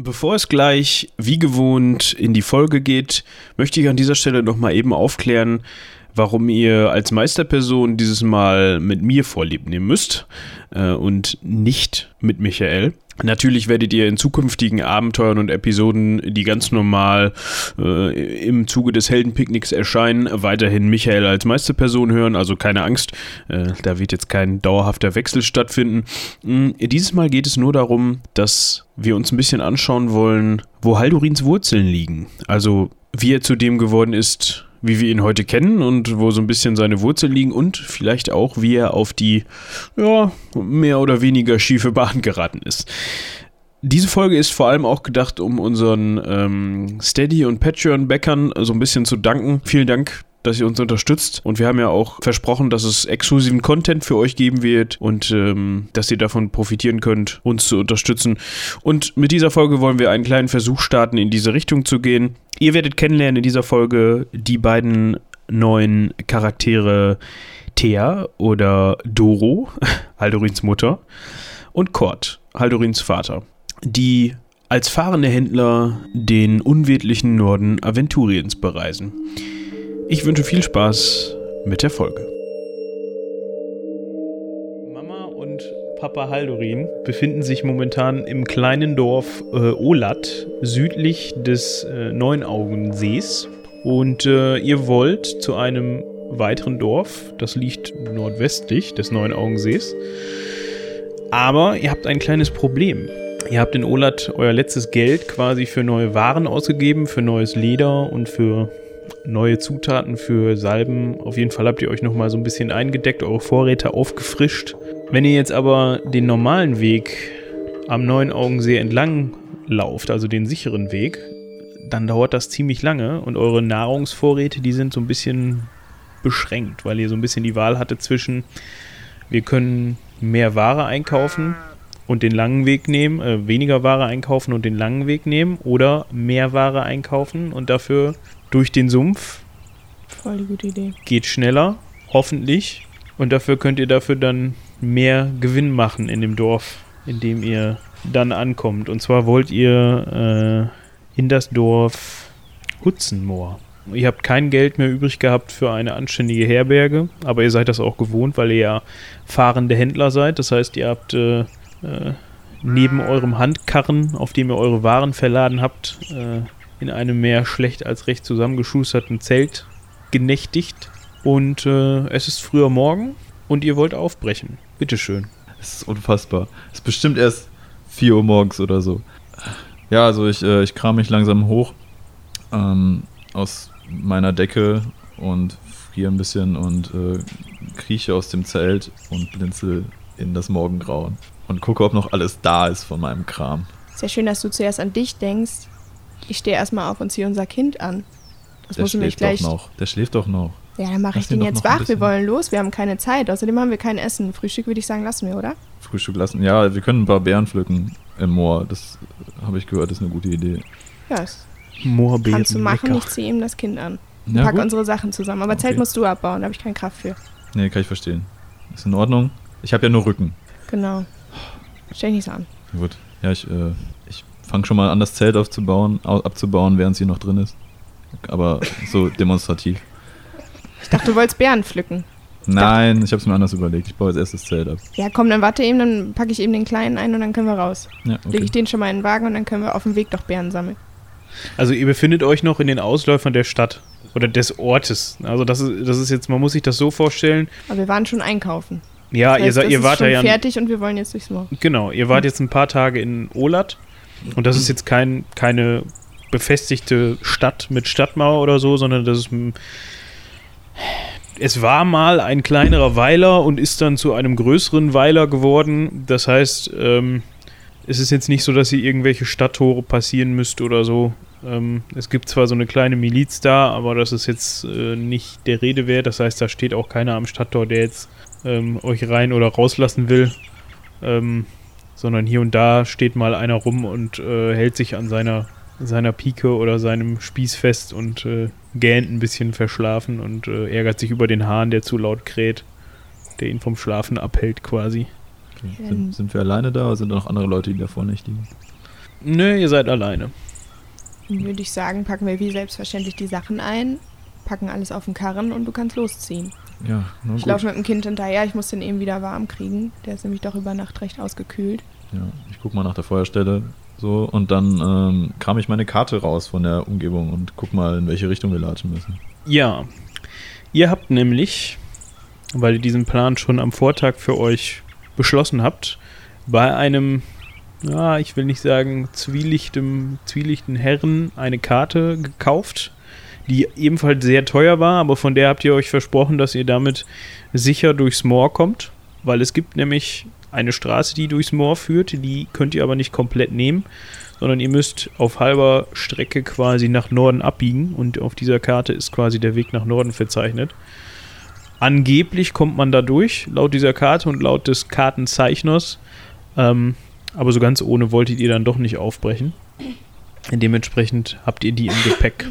Bevor es gleich wie gewohnt in die Folge geht, möchte ich an dieser Stelle nochmal eben aufklären, warum ihr als Meisterperson dieses Mal mit mir vorlieb nehmen müsst äh, und nicht mit Michael. Natürlich werdet ihr in zukünftigen Abenteuern und Episoden, die ganz normal äh, im Zuge des Heldenpicknicks erscheinen, weiterhin Michael als Meisterperson hören, also keine Angst, äh, da wird jetzt kein dauerhafter Wechsel stattfinden. Mhm, dieses Mal geht es nur darum, dass wir uns ein bisschen anschauen wollen, wo Haldurins Wurzeln liegen. Also wie er zu dem geworden ist, wie wir ihn heute kennen und wo so ein bisschen seine Wurzeln liegen und vielleicht auch, wie er auf die, ja, mehr oder weniger schiefe Bahn geraten ist. Diese Folge ist vor allem auch gedacht, um unseren ähm, Steady- und Patreon-Backern so ein bisschen zu danken. Vielen Dank, dass ihr uns unterstützt. Und wir haben ja auch versprochen, dass es exklusiven Content für euch geben wird und ähm, dass ihr davon profitieren könnt, uns zu unterstützen. Und mit dieser Folge wollen wir einen kleinen Versuch starten, in diese Richtung zu gehen. Ihr werdet kennenlernen in dieser Folge die beiden neuen Charaktere Thea oder Doro, Haldorins Mutter, und Kort, Haldorins Vater, die als fahrende Händler den unwirtlichen Norden Aventuriens bereisen. Ich wünsche viel Spaß mit der Folge. Mama und Papa Haldorin befinden sich momentan im kleinen Dorf äh, Olat, südlich des äh, Neunaugensees. Und äh, ihr wollt zu einem weiteren Dorf, das liegt nordwestlich des Neunaugensees. Aber ihr habt ein kleines Problem. Ihr habt in Olat euer letztes Geld quasi für neue Waren ausgegeben, für neues Leder und für neue Zutaten für Salben. Auf jeden Fall habt ihr euch nochmal so ein bisschen eingedeckt, eure Vorräte aufgefrischt. Wenn ihr jetzt aber den normalen Weg am Neuen Augensee entlang lauft, also den sicheren Weg, dann dauert das ziemlich lange und eure Nahrungsvorräte, die sind so ein bisschen beschränkt, weil ihr so ein bisschen die Wahl hatte zwischen, wir können mehr Ware einkaufen und den langen Weg nehmen, äh, weniger Ware einkaufen und den langen Weg nehmen oder mehr Ware einkaufen und dafür durch den Sumpf. Voll die gute Idee. Geht schneller, hoffentlich. Und dafür könnt ihr dafür dann mehr Gewinn machen in dem Dorf, in dem ihr dann ankommt. Und zwar wollt ihr äh, in das Dorf Hutzenmoor. Ihr habt kein Geld mehr übrig gehabt für eine anständige Herberge, aber ihr seid das auch gewohnt, weil ihr ja fahrende Händler seid. Das heißt, ihr habt äh, äh, neben eurem Handkarren, auf dem ihr eure Waren verladen habt, äh, in einem mehr schlecht als recht zusammengeschusterten Zelt genächtigt. Und äh, es ist früher Morgen und ihr wollt aufbrechen. Bitteschön. Es ist unfassbar. Es ist bestimmt erst 4 Uhr morgens oder so. Ja, also ich, äh, ich kram mich langsam hoch ähm, aus meiner Decke und friere ein bisschen und äh, krieche aus dem Zelt und blinzel in das Morgengrauen und gucke, ob noch alles da ist von meinem Kram. Sehr schön, dass du zuerst an dich denkst. Ich stehe erstmal auf und ziehe unser Kind an. Das Der muss schläft gleich. doch noch. Der schläft doch noch. Ja, dann mache ich ihn den jetzt wach. Wir wollen los. Wir haben keine Zeit. Außerdem haben wir kein Essen. Frühstück würde ich sagen, lassen wir, oder? Frühstück lassen. Ja, wir können ein paar Beeren pflücken im Moor. Das habe ich gehört, ist eine gute Idee. Ja, das Moorbeeren. kannst du machen. lecker. Ich ziehe ihm das Kind an. Ja, pack gut. unsere Sachen zusammen. Aber Zelt Okay. musst du abbauen. Da habe ich keine Kraft für. Nee, kann ich verstehen. Ist in Ordnung. Ich habe ja nur Rücken. Genau. Stell dich nicht so an. Gut. Ja, ich, äh, ich fange schon mal an, das Zelt aufzubauen, au- abzubauen, während sie noch drin ist. Aber so demonstrativ. Ich dachte, du wolltest Beeren pflücken. Nein, ich habe es mir anders überlegt. Ich baue jetzt erst das Zelt ab. Ja, komm, dann warte eben, dann packe ich eben den Kleinen ein und dann können wir raus. Ja, Lege okay. ich den schon mal in den Wagen und dann können wir auf dem Weg doch Beeren sammeln. Also ihr befindet euch noch in den Ausläufern der Stadt oder des Ortes. Also das ist, das ist jetzt, man muss sich das so vorstellen. Aber wir waren schon einkaufen. Ja, Das ihr, heißt, ihr ist wart schon ja fertig und wir wollen jetzt durchs Moor. genau, ihr wart jetzt ein paar Tage in Olat und das ist jetzt kein, keine befestigte Stadt mit Stadtmauer oder so, sondern das ist es war mal ein kleinerer Weiler und ist dann zu einem größeren Weiler geworden. Das heißt, ähm, es ist jetzt nicht so, dass ihr irgendwelche Stadttore passieren müsst oder so. Ähm, es gibt zwar so eine kleine Miliz da, aber das ist jetzt äh, nicht der Rede wert. Das heißt, da steht auch keiner am Stadttor, der jetzt ähm, euch rein oder rauslassen will. Ähm, sondern hier und da steht mal einer rum und äh, hält sich an seiner, seiner Pike oder seinem Spieß fest und äh, gähnt ein bisschen verschlafen und äh, ärgert sich über den Hahn, der zu laut kräht, der ihn vom Schlafen abhält quasi. okay. Sind, sind wir alleine da oder sind da noch andere Leute, die da vornächtigen? Nö, ihr seid alleine. Dann würde ich sagen, packen wir wie selbstverständlich die Sachen ein, packen alles auf den Karren und du kannst losziehen. Ja, na Ich laufe mit dem Kind hinterher, ich muss den eben wieder warm kriegen. Der ist nämlich doch über Nacht recht ausgekühlt. Ja, ich guck mal nach der Feuerstelle so und dann ähm, kram ich meine Karte raus von der Umgebung und guck mal, in welche Richtung wir latschen müssen. Ja. Ihr habt nämlich, weil ihr diesen Plan schon am Vortag für euch beschlossen habt, bei einem, ja, ich will nicht sagen, zwielichtem, zwielichten Herren eine Karte gekauft, die ebenfalls sehr teuer war, aber von der habt ihr euch versprochen, dass ihr damit sicher durchs Moor kommt, weil es gibt nämlich eine Straße, die durchs Moor führt, die könnt ihr aber nicht komplett nehmen, sondern ihr müsst auf halber Strecke quasi nach Norden abbiegen und auf dieser Karte ist quasi der Weg nach Norden verzeichnet. Angeblich kommt man da durch, laut dieser Karte und laut des Kartenzeichners. Ähm, aber so ganz ohne wolltet ihr dann doch nicht aufbrechen. Dementsprechend habt ihr die im Gepäck.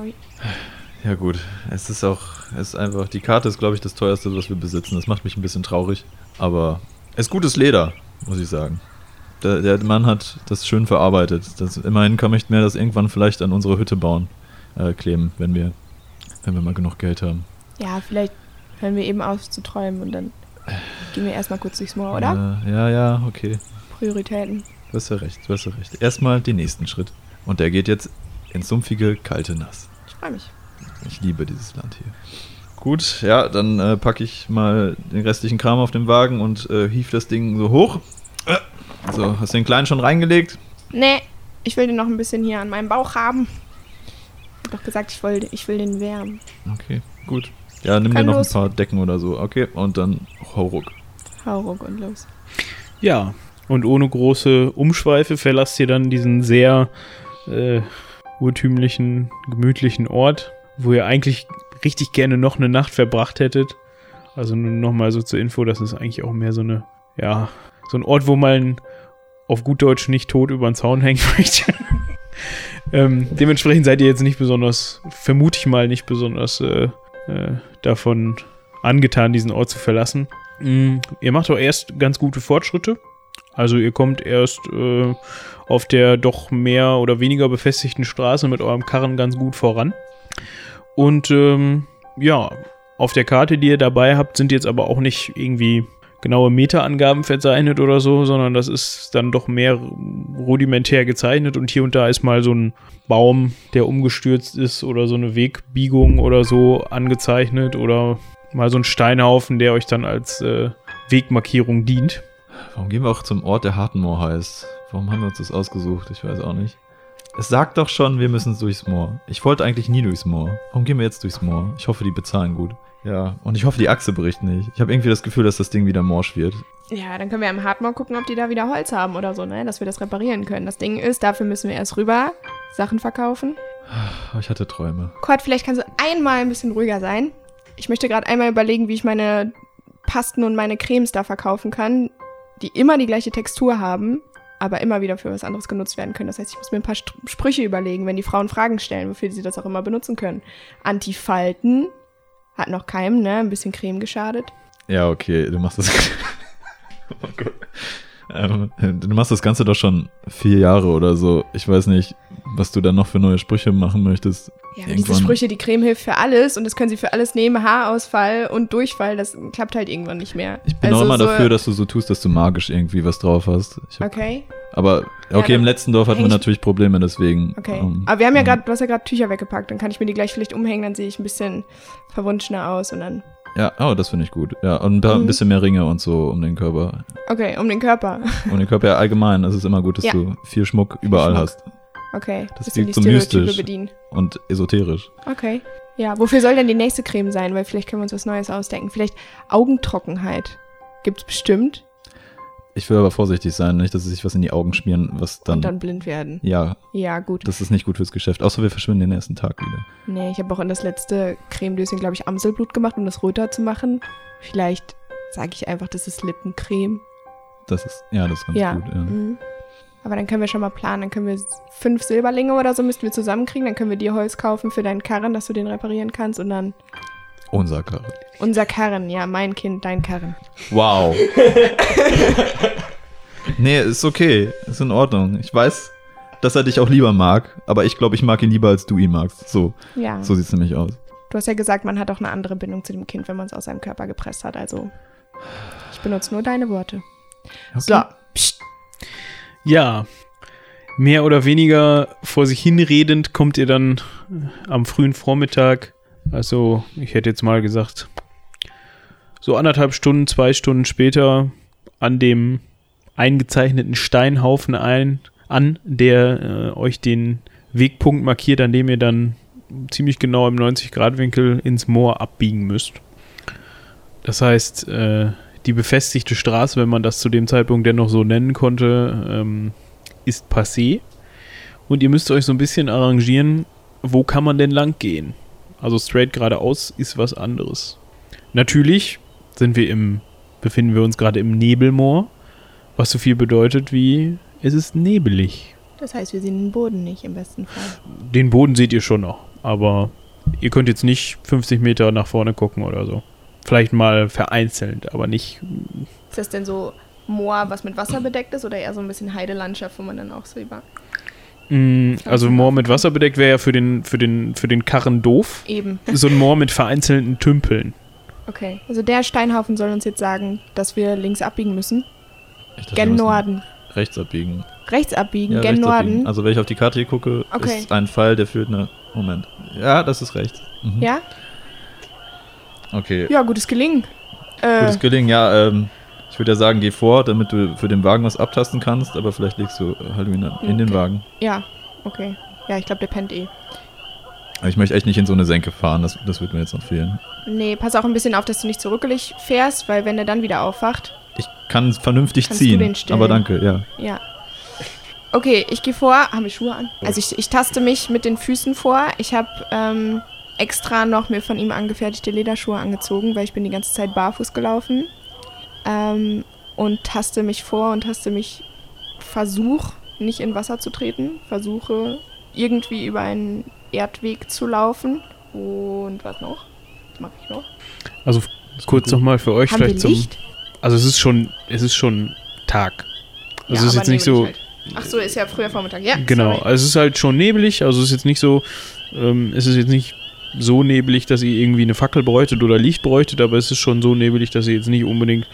Sorry. Ja gut, es ist auch, es ist einfach, die Karte ist glaube ich das teuerste, was wir besitzen. Das macht mich ein bisschen traurig, aber es ist gutes Leder, muss ich sagen. Der, der Mann hat das schön verarbeitet. Das, immerhin kann ich mir das irgendwann vielleicht an unsere Hütte bauen, äh, kleben, wenn wir, wenn wir mal genug Geld haben. Ja, vielleicht hören wir eben auf zu träumen und dann gehen wir erstmal kurz durchs Moor, oder? Äh, ja, ja, okay. Prioritäten. Du hast ja recht, du hast ja recht. Erstmal den nächsten Schritt. Und der geht jetzt ins sumpfige, kalte Nass. Ich freue mich. Ich liebe dieses Land hier. Gut, ja, dann äh, packe ich mal den restlichen Kram auf den Wagen und äh, hief das Ding so hoch. Äh, So, hast du den kleinen schon reingelegt? Nee, ich will den noch ein bisschen hier an meinem Bauch haben. Ich hab doch gesagt, ich will, ich will den wärmen. Okay, gut. Ja, nimm dir Kann noch los. ein paar Decken oder so. Okay, und dann hau ruck. Hau ruck und los. Ja, und ohne große Umschweife verlasst ihr dann diesen sehr äh, urtümlichen, gemütlichen Ort, wo ihr eigentlich richtig gerne noch eine Nacht verbracht hättet. Also nur nochmal so zur Info, das ist eigentlich auch mehr so eine, ja, so ein Ort, wo man auf gut Deutsch nicht tot über den Zaun hängen möchte. ähm, dementsprechend seid ihr jetzt nicht besonders, vermute ich mal, nicht besonders äh, äh, davon angetan, diesen Ort zu verlassen. Mm, ihr macht auch erst ganz gute Fortschritte. Also ihr kommt erst äh, auf der doch mehr oder weniger befestigten Straße mit eurem Karren ganz gut voran. Und ähm, ja, auf der Karte, die ihr dabei habt, sind jetzt aber auch nicht irgendwie genaue Meterangaben verzeichnet oder so, sondern das ist dann doch mehr rudimentär gezeichnet und hier und da ist mal so ein Baum, der umgestürzt ist oder so eine Wegbiegung oder so angezeichnet oder mal so ein Steinhaufen, der euch dann als äh, Wegmarkierung dient. Warum gehen wir auch zum Ort, der Hartenmoor heißt? Warum haben wir uns das ausgesucht? Ich weiß auch nicht. Es sagt doch schon, wir müssen durchs Moor. Ich wollte eigentlich nie durchs Moor. Warum gehen wir jetzt durchs Moor? Ich hoffe, die bezahlen gut. Ja, und ich hoffe, die Achse bricht nicht. Ich habe irgendwie das Gefühl, dass das Ding wieder morsch wird. Ja, dann können wir am Hardmore gucken, ob die da wieder Holz haben oder so, ne? Dass wir das reparieren können. Das Ding ist, dafür müssen wir erst rüber Sachen verkaufen. Aber ich hatte Träume. Kurt, vielleicht kannst du einmal ein bisschen ruhiger sein. Ich möchte gerade einmal überlegen, wie ich meine Pasten und meine Cremes da verkaufen kann, die immer die gleiche Textur haben, aber immer wieder für was anderes genutzt werden können. Das heißt, ich muss mir ein paar St Sprüche überlegen, wenn die Frauen Fragen stellen, wofür sie das auch immer benutzen können. Antifalten hat noch keinem, ne? Ein bisschen Creme geschadet. Ja, okay, du machst das. oh. Ähm, du machst das Ganze doch schon vier Jahre oder so. Ich weiß nicht, was du da noch für neue Sprüche machen möchtest. Ja, aber diese Sprüche, die Creme hilft für alles und das können sie für alles nehmen. Haarausfall und Durchfall, das klappt halt irgendwann nicht mehr. Ich bin Also auch immer so- dafür, dass du so tust, dass du magisch irgendwie was drauf hast. Hab, Okay, Aber okay, Ja, im dann letzten Dorf hatten wir ich- natürlich Probleme, deswegen. okay. ähm, aber wir haben ja gerade, du hast ja gerade Tücher weggepackt, dann kann ich mir die gleich vielleicht umhängen, dann sehe ich ein bisschen verwunschener aus und dann. Ja, oh, das finde ich gut. Ja, und ein Mhm. bisschen mehr Ringe und so um den Körper. Okay, um den Körper. Um den Körper ja allgemein. Es ist immer gut, dass Ja. du viel Schmuck überall Schmuck. hast. Okay, Das die so mystisch. bedienen. Und esoterisch. Okay. Ja, wofür soll denn die nächste Creme sein? Weil vielleicht können wir uns was Neues ausdenken. Vielleicht Augentrockenheit. Gibt's bestimmt. Ich will aber vorsichtig sein, nicht, dass sie sich was in die Augen schmieren, was dann. und dann blind werden. ja, Ja, gut. das ist nicht gut fürs Geschäft. Außer wir verschwinden den ersten Tag wieder. Nee, ich habe auch in das letzte Cremedöschen, glaube ich, Amselblut gemacht, um das röter zu machen. Vielleicht sage ich einfach, das ist Lippencreme. Das ist, ja, das ist ganz ja. gut. Ja. Mhm. Aber dann können wir schon mal planen. Dann können wir fünf Silberlinge oder so müssten wir zusammenkriegen. Dann können wir dir Holz kaufen für deinen Karren, dass du den reparieren kannst. Und dann Unser Karre. unser Karren. Ja, mein Kind, dein Karren. Wow. Nee, ist okay. Ist in Ordnung. Ich weiß, dass er dich auch lieber mag, aber ich glaube, ich mag ihn lieber, als du ihn magst. So, Ja. so sieht's nämlich aus. Du hast ja gesagt, man hat auch eine andere Bindung zu dem Kind, wenn man es aus seinem Körper gepresst hat. Also, ich benutze nur deine Worte. So. Psst. Ja, mehr oder weniger vor sich hinredend kommt ihr dann äh, am frühen Vormittag, also ich hätte jetzt mal gesagt, so anderthalb Stunden, zwei Stunden später an dem eingezeichneten Steinhaufen ein, an, der äh, euch den Wegpunkt markiert, an dem ihr dann ziemlich genau im 90-Grad-Winkel ins Moor abbiegen müsst. Das heißt, äh, die befestigte Straße, wenn man das zu dem Zeitpunkt denn noch so nennen konnte, ähm, ist passé. Und ihr müsst euch so ein bisschen arrangieren, wo kann man denn lang gehen? Also straight geradeaus ist was anderes. Natürlich sind wir im, befinden wir uns gerade im Nebelmoor, was so viel bedeutet wie es ist nebelig. Das heißt, wir sehen den Boden nicht im besten Fall. Den Boden seht ihr schon noch, aber ihr könnt jetzt nicht 50 Meter nach vorne gucken oder so. Vielleicht mal vereinzelt, aber nicht. Ist das denn so Moor, was mit Wasser bedeckt ist oder eher so ein bisschen Heidelandschaft, wo man dann auch so über. Mm, Also Moor mit Wasser bedeckt wäre ja für den, für, den, für den Karren doof. Eben. So ein Moor mit vereinzelten Tümpeln. Okay. Also der Steinhaufen soll uns jetzt sagen, dass wir links abbiegen müssen. Ich dachte, Gen Norden. Rechts abbiegen. Rechts abbiegen, Ja, gen rechts Norden. abbiegen. Also wenn ich auf die Karte hier gucke, Okay. ist ein Pfeil, der führt eine. Moment. Ja, das ist rechts. Mhm. Ja? Okay. Ja, gutes Gelingen. Äh, Gutes Gelingen, ja, ähm, ich würde ja sagen, geh vor, damit du für den Wagen was abtasten kannst, aber vielleicht legst du Halloween in den Okay. Wagen. ja, okay. Ja, ich glaube, der pennt eh. Aber ich möchte echt nicht in so eine Senke fahren, das, das wird mir jetzt noch fehlen. Nee, pass auch ein bisschen auf, dass du nicht zurückelig fährst, weil wenn er dann wieder aufwacht. Ich kann vernünftig ziehen, den aber danke, ja. Ja. Okay, ich gehe vor. Haben wir Schuhe an? Also ich, ich taste mich mit den Füßen vor. Ich habe ähm, extra noch mir von ihm angefertigte Lederschuhe angezogen, weil ich bin die ganze Zeit barfuß gelaufen. Ähm, und taste mich vor und taste mich, versuch nicht in Wasser zu treten, versuche irgendwie über einen Erdweg zu laufen. Und was noch? Was mache ich noch? Also kurz nochmal für euch Haben wir vielleicht zum. Also es ist schon, es ist schon Tag. Also es ist aber jetzt nicht so. Halt. Ach so, ist ja früher Vormittag. Ja, Genau, sorry. also es ist halt schon neblig, also es ist jetzt nicht so, ähm, es ist jetzt nicht so neblig, dass ihr irgendwie eine Fackel bräuchtet oder Licht bräuchtet, aber es ist schon so neblig, dass ihr jetzt nicht unbedingt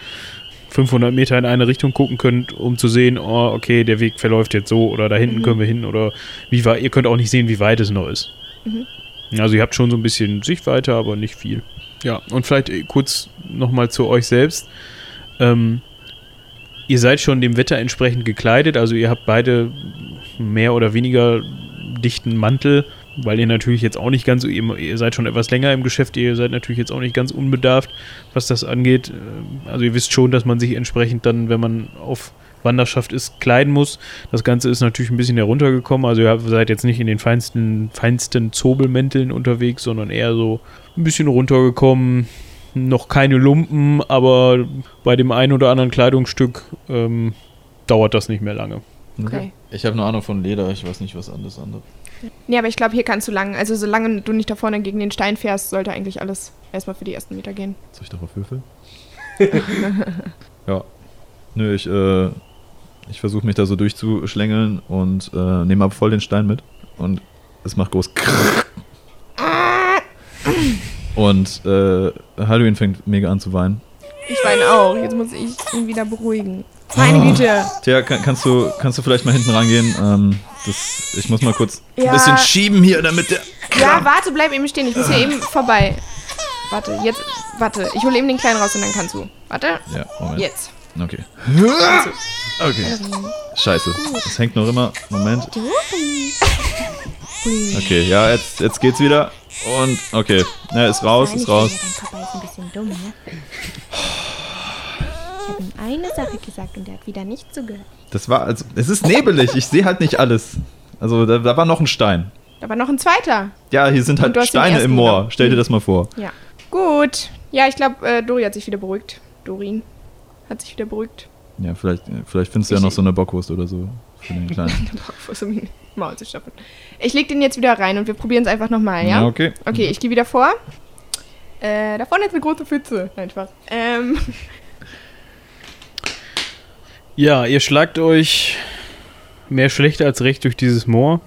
500 Meter in eine Richtung gucken könnt, um zu sehen, oh, okay, der Weg verläuft jetzt so oder da hinten Mhm. können wir hin oder wie weit, ihr könnt auch nicht sehen, wie weit es noch ist. Mhm. Also ihr habt schon so ein bisschen Sichtweite, aber nicht viel. Ja, und vielleicht äh, kurz nochmal zu euch selbst. Ähm, ihr seid schon dem Wetter entsprechend gekleidet, also ihr habt beide mehr oder weniger dichten Mantel, weil ihr natürlich jetzt auch nicht ganz, so- ihr, seid schon etwas länger im Geschäft, ihr seid natürlich jetzt auch nicht ganz unbedarft, was das angeht. Ähm, Also ihr wisst schon, dass man sich entsprechend dann, wenn man auf Wanderschaft ist, kleiden muss. Das Ganze ist natürlich ein bisschen heruntergekommen, also ihr habt- seid jetzt nicht in den feinsten, feinsten Zobelmänteln unterwegs, sondern eher so ein bisschen runtergekommen, noch keine Lumpen, aber bei dem einen oder anderen Kleidungsstück ähm, dauert das nicht mehr lange. Okay. Ich habe eine Ahnung von Leder, ich weiß nicht, was anderes andere. Nee, aber ich glaube, hier kannst du lang. Also solange du nicht da vorne gegen den Stein fährst, sollte eigentlich alles erstmal für die ersten Meter gehen. Soll ich darauf würfeln? ja. Nö, ich, äh, ich versuche mich da so durchzuschlängeln und äh, nehme ab voll den Stein mit. Und es macht groß. Und äh, Halloween fängt mega an zu weinen. Ich weine auch. Jetzt muss ich ihn wieder beruhigen. Meine Güte. Tja, kann, kannst, du, kannst du vielleicht mal hinten rangehen? Ähm, das, ich muss mal kurz Ja. ein bisschen schieben hier, damit der. Ja, warte, bleib eben stehen. Ich muss hier eben vorbei. Warte, jetzt. Warte, ich hole eben den Kleinen raus und dann kannst du. Warte, Ja, Moment. jetzt. Okay. Okay. Scheiße. Es hängt noch immer. Moment. Okay, ja, jetzt, jetzt geht's wieder. Und, okay. Ja, ist raus, ist raus. Dein Papa ist ein bisschen dumm, ne? Ich habe ihm eine Sache gesagt und er hat wieder nicht zugehört. Das war, also, es ist nebelig. Ich sehe halt nicht alles. Also, da, da war noch ein Stein. Da war noch ein zweiter. Ja, hier sind halt Steine im Moor. genommen. Stell dir das mal vor. Ja. Gut. Ja, ich glaube, äh, Dori hat sich wieder beruhigt. Dorin hat sich wieder beruhigt. Ja, vielleicht, vielleicht findest du ja noch so eine Bockwurst oder so. Für den Kleinen. Versuch um ihn Maul zu stopfen. Ich leg den jetzt wieder rein und wir probieren es einfach nochmal, ja? okay. Okay, ich gehe wieder vor. Äh, da vorne ist eine große Pfütze. Nein, Spaß. Ähm, Ja, ihr schlagt euch mehr schlecht als recht durch dieses Moor.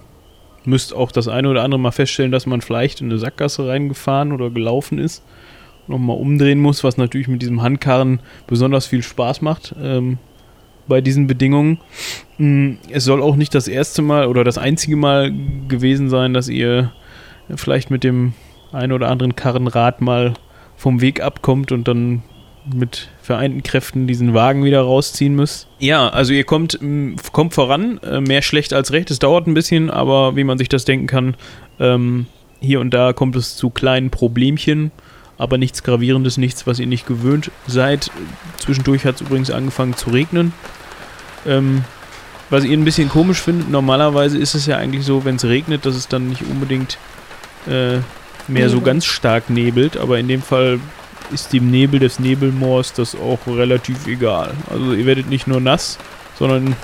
Müsst auch das eine oder andere mal feststellen, dass man vielleicht in eine Sackgasse reingefahren oder gelaufen ist. Nochmal umdrehen muss, was natürlich mit diesem Handkarren besonders viel Spaß macht. Ähm, bei diesen Bedingungen. Mm, Es soll auch nicht das erste Mal oder das einzige Mal gewesen sein, dass ihr vielleicht mit dem ein oder anderen Karrenrad mal vom Weg abkommt und dann mit vereinten Kräften diesen Wagen wieder rausziehen müsst. Ja, also ihr kommt, m, kommt voran, äh, mehr schlecht als recht. Es dauert ein bisschen, aber wie man sich das denken kann, ähm, hier und da kommt es zu kleinen Problemchen, aber nichts Gravierendes, nichts, was ihr nicht gewöhnt seid. Zwischendurch hat es übrigens angefangen zu regnen. Ähm, was ihr ein bisschen komisch findet, normalerweise ist es ja eigentlich so, wenn es regnet, dass es dann nicht unbedingt äh, mehr so Nebel. ganz stark nebelt, aber in dem Fall ist dem Nebel des Nebelmoors das auch relativ egal. Also ihr werdet nicht nur nass, sondern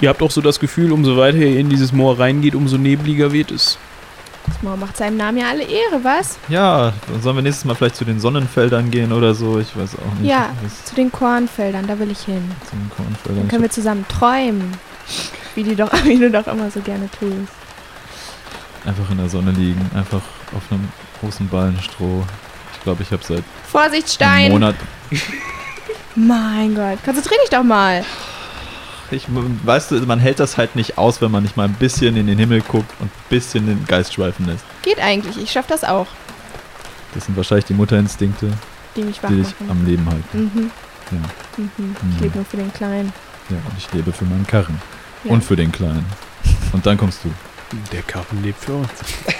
ihr habt auch so das Gefühl, umso weiter ihr in dieses Moor reingeht, umso nebliger wird es. Das Moor macht seinem Namen ja alle Ehre, was? Ja, dann sollen wir nächstes Mal vielleicht zu den Sonnenfeldern gehen oder so. Ich weiß auch nicht. Ja, zu den Kornfeldern, da will ich hin. zu den Kornfeldern. Dann können wir zusammen träumen. Wie, die doch, wie du doch immer so gerne tust. einfach in der Sonne liegen, einfach auf einem großen Ballen Stroh. Ich glaube, ich habe seit Vorsicht, einem Stein! Monat. Mein Gott, konzentrier dich doch mal. Ich, weißt du, man hält das halt nicht aus, wenn man nicht mal ein bisschen in den Himmel guckt und ein bisschen den Geist schweifen lässt. Geht eigentlich, ich schaff das auch. Das sind wahrscheinlich die Mutterinstinkte, Die mich wach die dich am Leben halten. Mhm. Ja. Mhm. Mhm. Ich lebe nur für den Kleinen. Ja, und ich lebe für meinen Karren. Ja. Und für den Kleinen. Und dann kommst du. Der Karren lebt für uns.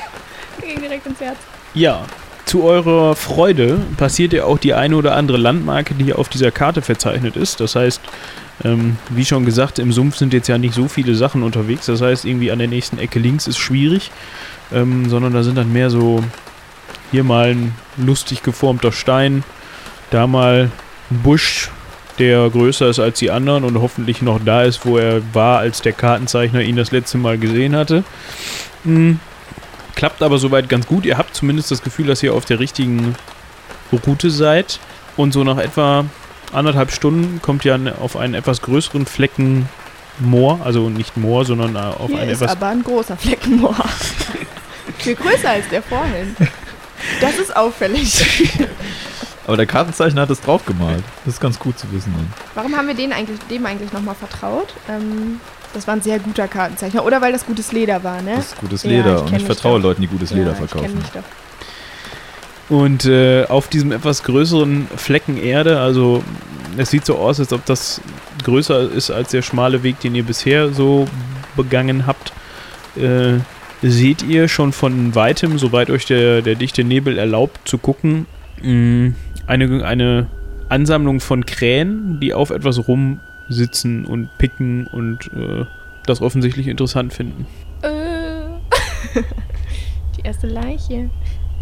Ging direkt ins Herz. Ja, zu eurer Freude passiert ja auch die eine oder andere Landmarke, die auf dieser Karte verzeichnet ist. Das heißt, ähm, wie schon gesagt, im Sumpf sind jetzt ja nicht so viele Sachen unterwegs. Das heißt, irgendwie an der nächsten Ecke links ist schwierig, ähm, sondern da sind dann mehr so hier mal ein lustig geformter Stein, da mal ein Busch, der größer ist als die anderen und hoffentlich noch da ist, wo er war, als der Kartenzeichner ihn das letzte Mal gesehen hatte. Mm, Klappt aber soweit ganz gut. Ihr habt zumindest das Gefühl, dass ihr auf der richtigen Route seid. Und so nach etwa anderthalb Stunden kommt ihr auf einen etwas größeren Flecken Moor. Also nicht Moor, sondern äh, auf Hier einen ist etwas. aber ein großer Fleckenmoor. Viel größer als der vorhin. Das ist auffällig. Aber der Kartenzeichner hat es draufgemalt. Das ist ganz gut zu wissen. Dann. Warum haben wir den eigentlich, dem eigentlich nochmal vertraut? Ähm, das war ein sehr guter Kartenzeichner. Oder weil das gutes Leder war, ne? Das ist gutes Ja, Leder ich und ich vertraue doch. Leuten, die gutes Leder ja, Ich verkaufen. mich doch. Und äh, auf diesem etwas größeren Flecken Erde, also es sieht so aus, als ob das größer ist als der schmale Weg, den ihr bisher so begangen habt, äh, seht ihr schon von weitem, soweit euch der, der dichte Nebel erlaubt zu gucken, mh, eine, eine Ansammlung von Krähen, die auf etwas rumsitzen und picken und äh, das offensichtlich interessant finden. Äh. Die erste Leiche.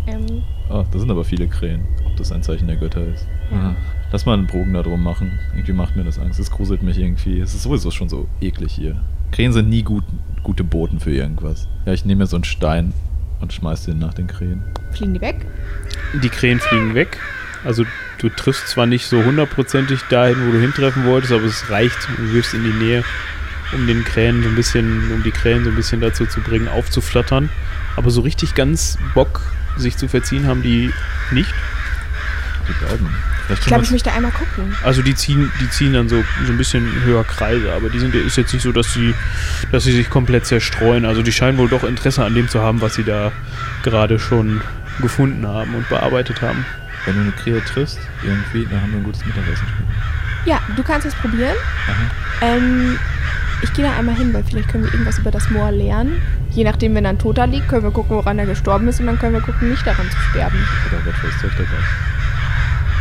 Ähm, Ah, da sind aber viele Krähen. Ob das ein Zeichen der Götter ist. Ja. Ah, Lass mal einen Bogen da drum machen. Irgendwie macht mir das Angst. Es gruselt mich irgendwie. Es ist sowieso schon so eklig hier. Krähen sind nie gut, gute Boten für irgendwas. Ja, ich nehme mir so einen Stein und schmeiß den nach den Krähen. fliegen die weg? Die Krähen fliegen weg. Also du triffst zwar nicht so hundertprozentig dahin, wo du hintreffen wolltest, aber es reicht. Du wirfst in die Nähe, um den Krähen so ein bisschen, um die Krähen so ein bisschen dazu zu bringen, aufzuflattern. Aber so richtig ganz Bock, sich zu verziehen, haben die nicht. Die bleiben. Ich glaube, ich möchte einmal gucken. Also die ziehen, die ziehen dann so, so ein bisschen höher Kreise, aber die sind ist jetzt nicht so, dass sie, dass sie sich komplett zerstreuen. Also die scheinen wohl doch Interesse an dem zu haben, was sie da gerade schon gefunden haben und bearbeitet haben. Wenn du eine Krähe triffst, irgendwie, dann haben wir ein gutes Mittagessen. Ja, du kannst es probieren. Aha. Ähm, ich gehe da einmal hin, weil vielleicht können wir irgendwas über das Moor lernen. Je nachdem, wenn da ein Toter liegt, können wir gucken, woran er gestorben ist und dann können wir gucken, nicht daran zu sterben. Oder was weiß der dabei?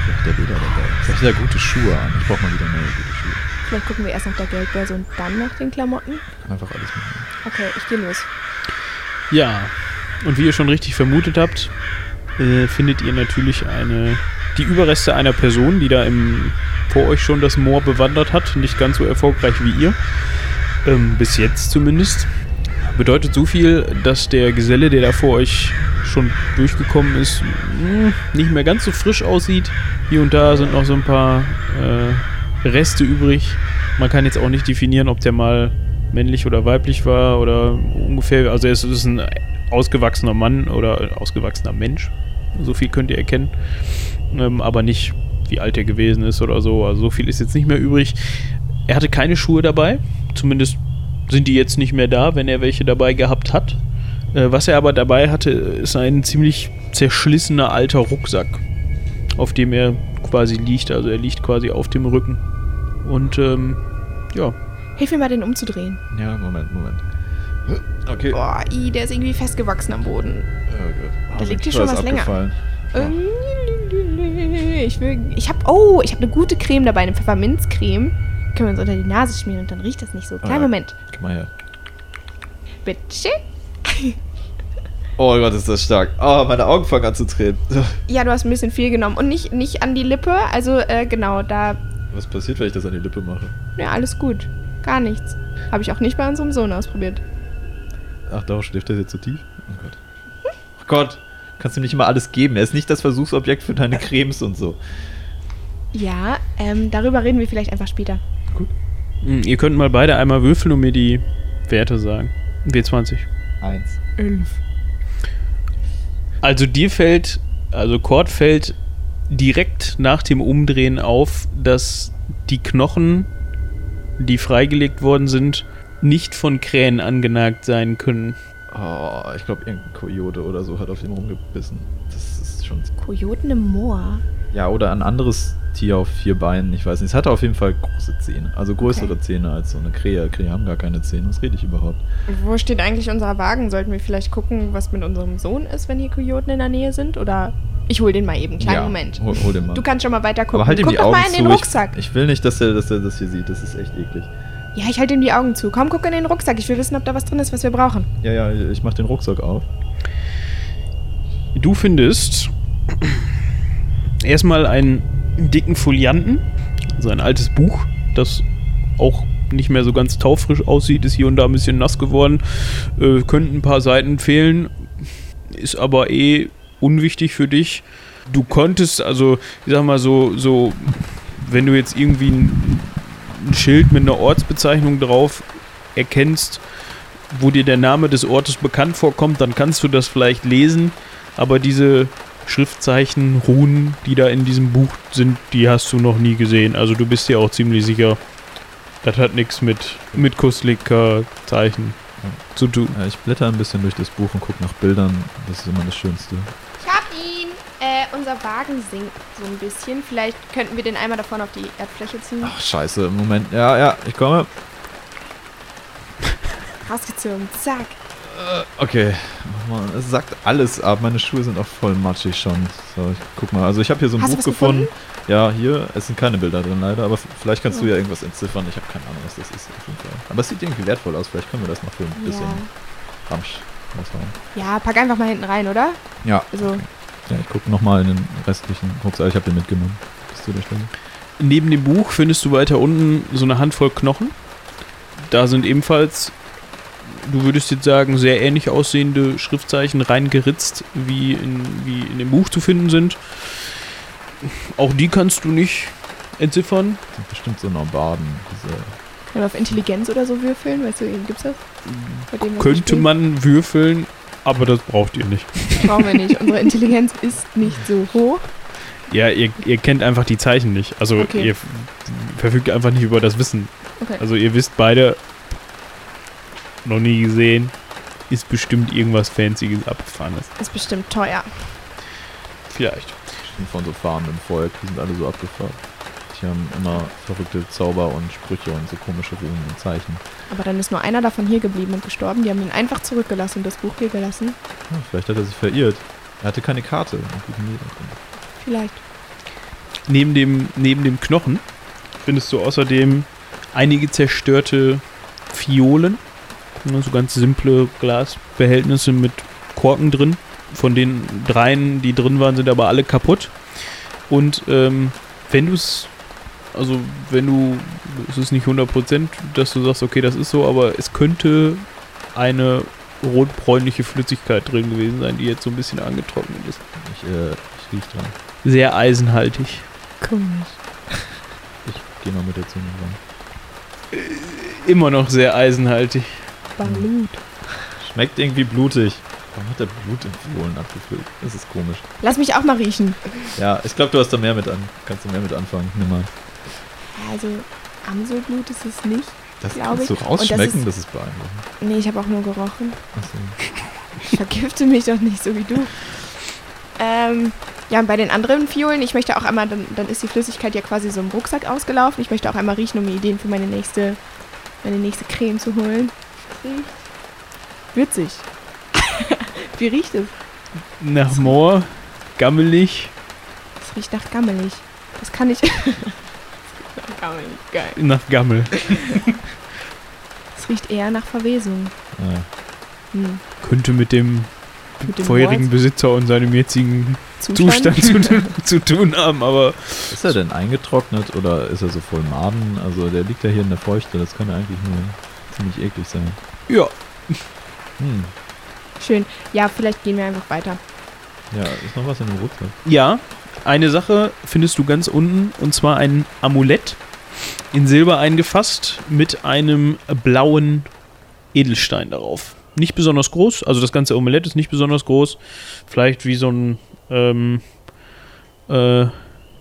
Vielleicht der Leder dabei. Vielleicht hat er gute Schuhe an. Ich brauche mal wieder neue gute Schuhe. Vielleicht gucken wir erst nach der Geldbörse und dann nach den Klamotten. Einfach alles machen. Okay, ich gehe los. Ja, und wie ihr schon richtig vermutet habt, äh, findet ihr natürlich eine, die Überreste einer Person, die da im, vor euch schon das Moor bewandert hat. Nicht ganz so erfolgreich wie ihr. Ähm, bis jetzt zumindest. Bedeutet so viel, dass der Geselle, der da vor euch schon durchgekommen ist, mh, nicht mehr ganz so frisch aussieht. Hier und da sind noch so ein paar äh, Reste übrig. Man kann jetzt auch nicht definieren, ob der mal männlich oder weiblich war oder ungefähr. Also es ist ein ausgewachsener Mann oder ausgewachsener Mensch. So viel könnt ihr erkennen. Ähm, aber nicht, wie alt er gewesen ist oder so. Also so viel ist jetzt nicht mehr übrig. Er hatte keine Schuhe dabei. Zumindest sind die jetzt nicht mehr da, wenn er welche dabei gehabt hat. Äh, was er aber dabei hatte, ist ein ziemlich zerschlissener alter Rucksack, auf dem er quasi liegt. Also er liegt quasi auf dem Rücken. Und ähm, ja, Hilf mir mal, den umzudrehen. Ja, Moment, Moment. Okay. Boah, i, der ist irgendwie festgewachsen am Boden. Oh Gott. Da Oh, liegt hier schon was länger. Ähm, Ich will. Ich hab. Oh, ich habe eine gute Creme dabei, eine Pfefferminzcreme. Können wir uns unter die Nase schmieren und dann riecht das nicht so. Kleinen ja. Moment. Komm mal her. Bitte. Oh Gott, ist das stark. Oh, meine Augen fangen an zu tränen. Ja, du hast ein bisschen viel genommen. Und nicht, nicht an die Lippe. Also, äh, genau, da. Was passiert, wenn ich das an die Lippe mache? Ja, alles gut. Gar nichts. Habe ich auch nicht bei unserem Sohn ausprobiert. Ach, darauf schläft er jetzt so tief? Oh Gott. Oh Gott, kannst du ihm nicht immer alles geben. Er ist nicht das Versuchsobjekt für deine Cremes und so. Ja, ähm, darüber reden wir vielleicht einfach später. Hm, Ihr könnt mal beide einmal würfeln und mir die Werte sagen. W20. Eins. Elf. Also dir fällt, also Cord fällt direkt nach dem Umdrehen auf, dass die Knochen, die freigelegt worden sind, nicht von Krähen angenagt sein können. Oh, ich glaube, irgendein Kojote oder so hat auf ihn rumgebissen. Das ist schon. Kojoten im Moor. Ja, oder ein anderes Tier auf vier Beinen. Ich weiß nicht. Es hatte auf jeden Fall große Zähne. Also größere Okay. Zähne als so eine Krähe. Krähe haben gar keine Zähne. Was rede ich überhaupt? Wo steht eigentlich unser Wagen? Sollten wir vielleicht gucken, was mit unserem Sohn ist, wenn hier Kojoten in der Nähe sind? Oder ich hol den mal eben. Kleinen Ja, Moment. Hol, hol den mal. Du kannst schon mal weiter gucken. Aber halt ihm guck die doch Augen mal in zu. den Rucksack. Ich, ich will nicht, dass er, dass er das hier sieht. Das ist echt eklig. Ja, ich halte ihm die Augen zu. Komm, guck in den Rucksack. Ich will wissen, ob da was drin ist, was wir brauchen. Ja, ja, ich mach den Rucksack auf. Du findest erstmal einen dicken Folianten, also ein altes Buch, das auch nicht mehr so ganz taufrisch aussieht, ist hier und da ein bisschen nass geworden. Äh, könnten ein paar Seiten fehlen, ist aber eh unwichtig für dich. Du konntest, also, ich sag mal so, so, wenn du jetzt irgendwie ein, ein Schild mit einer Ortsbezeichnung drauf erkennst, wo dir der Name des Ortes bekannt vorkommt, dann kannst du das vielleicht lesen, aber diese Schriftzeichen, Runen, die da in diesem Buch sind, die hast du noch nie gesehen. Also du bist dir auch ziemlich sicher, das hat nichts mit, mit Kustlika-Zeichen zu tun. Ja, ich blätter ein bisschen durch das Buch und gucke nach Bildern. Das ist immer das Schönste. Äh, unser Wagen sinkt so ein bisschen. Vielleicht könnten wir den einmal davon auf die Erdfläche ziehen. Ach, scheiße. Moment. Ja, ja, ich komme. Rausgezogen. Zack. Okay. Oh Mann, es sagt alles ab. Meine Schuhe sind auch voll matschig schon. So, ich guck mal. Also ich habe hier so ein Hast Buch gefunden. gefunden? Ja, hier. Es sind keine Bilder drin leider, aber vielleicht kannst du Ja. irgendwas entziffern. Ich habe keine Ahnung, was das ist. Auf jeden Fall. Aber es sieht irgendwie wertvoll aus. Vielleicht können wir das noch für ein bisschen Ja. Ramsch raushauen. ja, pack einfach mal hinten rein, oder? Ja. Also, Ja, ich gucke nochmal in den restlichen Rucksack. Ich habe den mitgenommen. Bis zu der Stelle. Neben dem Buch findest du weiter unten so eine Handvoll Knochen. Da sind ebenfalls, du würdest jetzt sagen, sehr ähnlich aussehende Schriftzeichen reingeritzt, wie in, wie in dem Buch zu finden sind. Auch die kannst du nicht entziffern. Das sind bestimmt so Norbaden. Diese können wir auf Intelligenz oder so würfeln? Weißt du, gibt's das? Bei dem, was wir Könnte man würfeln, aber das braucht ihr nicht. Brauchen wir nicht. Unsere Intelligenz ist nicht so hoch. Ja, ihr, ihr kennt einfach die Zeichen nicht. Also Okay. ihr verfügt einfach nicht über das Wissen. Okay. Also ihr wisst beide, noch nie gesehen, ist bestimmt irgendwas Fancyes abgefahrenes. Ist bestimmt teuer. Vielleicht. bestimmt von so fahrenden Volk. Die sind alle so abgefahren. Die haben immer verrückte Zauber und Sprüche und so komische Runen und Zeichen. Aber dann ist nur einer davon hier geblieben und gestorben. Die haben ihn einfach zurückgelassen und das Buch hier gelassen. Ja, vielleicht hat er sich verirrt. Er hatte keine Karte. Vielleicht. Neben dem, neben dem Knochen findest du außerdem einige zerstörte Fiolen. So ganz simple Glasbehältnisse mit Korken drin. Von den dreien, die drin waren, sind aber alle kaputt. Und ähm, wenn du es, also wenn du, es ist nicht 100%, dass du sagst, okay, das ist so, aber es könnte eine rotbräunliche Flüssigkeit drin gewesen sein, die jetzt so ein bisschen angetrocknet ist. Ich, äh, ich riech dran. Sehr eisenhaltig. Komisch. Ich gehe mal mit der Zunge ran. Immer noch sehr eisenhaltig. Balut. Schmeckt irgendwie blutig. Warum hat der Blut in Fiolen abgefüllt? Das ist komisch. Lass mich auch mal riechen. Ja, ich glaube, du hast da mehr mit an. Kannst du mehr mit anfangen. Nimm mal. Also, Amselblut ist es nicht. Das kannst du ich. Und das rausschmecken, ist- das ist beeindruckend. Nee, ich habe auch nur gerochen. Achso. Vergifte mich doch nicht, so wie du. Ähm, ja, und bei den anderen Fiolen, ich möchte auch einmal, dann, dann ist die Flüssigkeit ja quasi so im Rucksack ausgelaufen. Ich möchte auch einmal riechen, um mir Ideen für meine nächste, meine nächste Creme zu holen. Riecht Würzig. wie riecht es? Nach Moor, gammelig, Es riecht nach gammelig. Das kann ich. nach gammelig, geil. nach Gammel. Es riecht eher nach Verwesung. Ja. Hm. Könnte mit dem Mit dem vorherigen Mord- Besitzer und seinem jetzigen Zustand zu, zu tun haben, aber Ist er denn eingetrocknet oder ist er so voll Maden? Also der liegt ja hier in der Feuchte, das kann ja eigentlich nur ziemlich eklig sein. ja. Hm. Schön. Ja, vielleicht gehen wir einfach weiter. Ja, ist noch was in dem Rucksack? Ja, eine Sache findest du ganz unten und zwar ein Amulett in Silber eingefasst mit einem blauen Edelstein darauf. Nicht besonders groß, also das ganze Amulett ist nicht besonders groß. Vielleicht wie so ein, ähm, äh,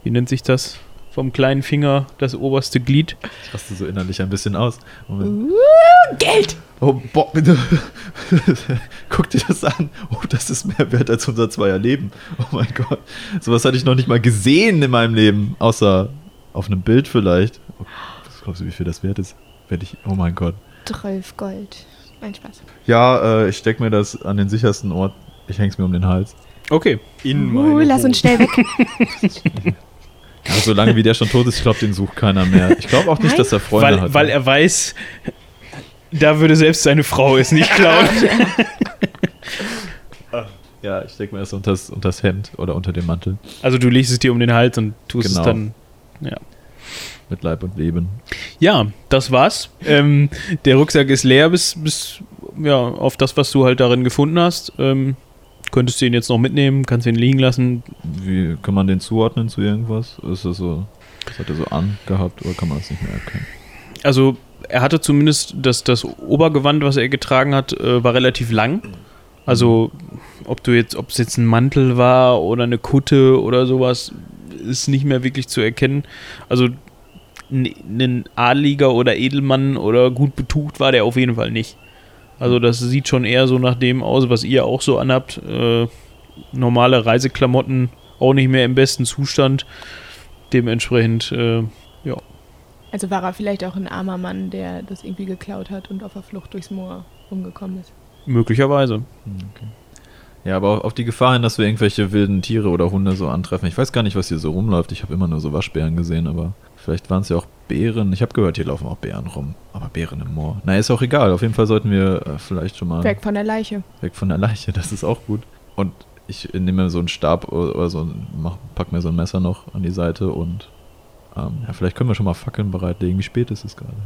wie nennt sich das? Vom kleinen Finger das oberste Glied. Ich raste so innerlich ein bisschen aus. Moment. Uh, Geld! Oh, boah, bitte. Guck dir das an. Oh, das ist mehr wert als unser zweier Leben. Oh mein Gott. Sowas hatte ich noch nicht mal gesehen in meinem Leben. Außer auf einem Bild vielleicht. Oh, was glaubst du, wie viel das wert ist? Werde ich. Oh mein Gott. 12 Gold. Mein Spaß. Ja, äh, ich steck mir das an den sichersten Ort. Ich häng's mir um den Hals. Okay. In Uh, lass uns schnell weg. Ja, solange wie der schon tot ist, ich glaube, den sucht keiner mehr. Ich glaube auch nicht, Nein. dass er Freunde weil, hat. weil er weiß, da würde selbst seine Frau es nicht klauen. ja, ich steck mir das unters, unters Hemd oder unter dem Mantel. Also du legst es dir um den Hals und tust Genau. es dann. Mit Leib und Leben. Ja, das war's. Ähm, der Rucksack ist leer bis, bis ja, auf das, was du halt darin gefunden hast. Ähm, könntest du ihn jetzt noch mitnehmen, kannst ihn liegen lassen. Wie kann man den zuordnen zu irgendwas? Ist das so. Das hat er so angehabt oder kann man das nicht mehr erkennen? Also er hatte zumindest das, das Obergewand, was er getragen hat, äh, war relativ lang. Also ob du jetzt, ob es jetzt ein Mantel war oder eine Kutte oder sowas, ist nicht mehr wirklich zu erkennen. Also ein Adliger oder Edelmann oder gut betucht war der auf jeden Fall nicht. Also das sieht schon eher so nach dem aus, was ihr auch so anhabt. Äh, normale Reiseklamotten auch nicht mehr im besten Zustand. Dementsprechend, äh, ja. Also war er vielleicht auch ein armer Mann, der das irgendwie geklaut hat und auf der Flucht durchs Moor rumgekommen ist. Möglicherweise. Hm, Okay. Ja, aber auf die Gefahr hin, dass wir irgendwelche wilden Tiere oder Hunde so antreffen. Ich weiß gar nicht, was hier so rumläuft. Ich habe immer nur so Waschbären gesehen, aber vielleicht waren es ja auch Bären. Ich habe gehört, hier laufen auch Bären rum. Aber Bären im Moor. Na, ist auch egal. Auf jeden Fall sollten wir äh, vielleicht schon mal Weg von der Leiche. weg von der Leiche. Das ist auch gut. Und ich nehme mir so einen Stab oder, so, mach, pack mir so ein Messer noch an die Seite und ähm, ja, vielleicht können wir schon mal Fackeln bereitlegen. Wie spät ist es gerade?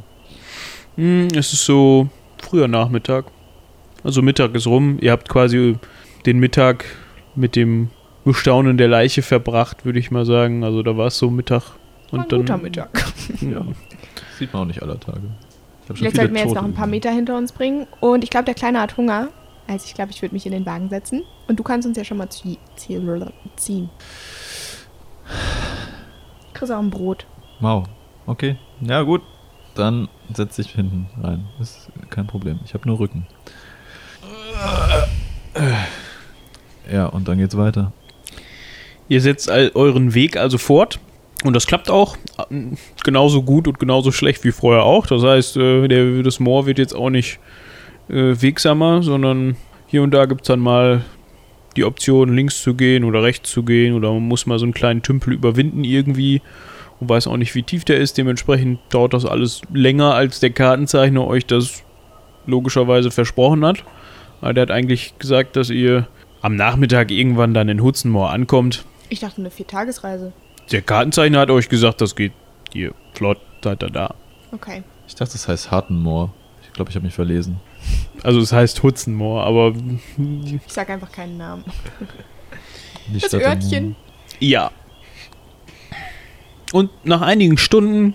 Hm, es ist so früher Nachmittag. Also Mittag ist rum. Ihr habt quasi den Mittag mit dem Bestaunen der Leiche verbracht, würde ich mal sagen. Also da war es so Mittag. Und ein dann, guter Mittag. Ja. Sieht man auch nicht aller Tage. Viele sollten wir jetzt noch ein paar. Meter hinter uns bringen. Und ich glaube, der Kleine hat Hunger. Also ich glaube, ich würde mich in den Wagen setzen. Und du kannst uns ja schon mal zie zie ziehen. Kriegst auch ein Brot. Wow. Okay. Ja, gut. Dann setz dich hinten rein. Ist kein Problem. Ich habe nur Rücken. Ja, und dann geht's weiter. Ihr setzt euren Weg also fort. Und das klappt auch genauso gut und genauso schlecht wie vorher auch. Das heißt, äh, der, das Moor wird jetzt auch nicht äh, wegsamer, sondern hier und da gibt es dann mal die Option, links zu gehen oder rechts zu gehen. Oder man muss mal so einen kleinen Tümpel überwinden irgendwie. Und weiß auch nicht, wie tief der ist. Dementsprechend dauert das alles länger, als der Kartenzeichner euch das logischerweise versprochen hat. Aber der hat eigentlich gesagt, dass ihr am Nachmittag irgendwann dann in Hudson ankommt. Ich dachte, eine Viertagesreise. Der Kartenzeichner hat euch gesagt, das geht hier flott, seid ihr da. Okay. Ich dachte, das heißt Hartenmoor. Ich glaube, ich habe mich verlesen. Also es heißt Hudson aber Ich sag einfach keinen Namen. Das Örtchen. Ja. Und nach einigen Stunden,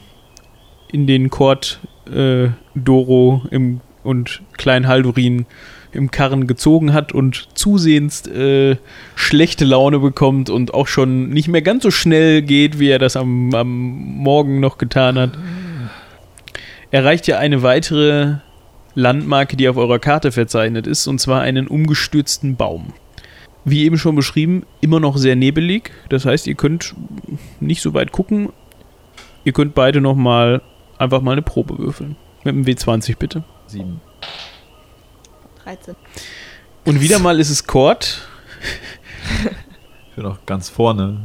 in denen Kurt äh, Doro im, und Klein Haldurin im Karren gezogen hat und zusehends äh, schlechte Laune bekommt und auch schon nicht mehr ganz so schnell geht, wie er das am, am Morgen noch getan hat. Erreicht ihr eine weitere Landmarke, die auf eurer Karte verzeichnet ist, und zwar einen umgestürzten Baum. Wie eben schon beschrieben, immer noch sehr nebelig. Das heißt, ihr könnt nicht so weit gucken. Ihr könnt beide noch mal einfach mal eine Probe würfeln. Mit dem W20 bitte. Sieben. 13. Und wieder mal ist es Kord. Ich bin auch ganz vorne.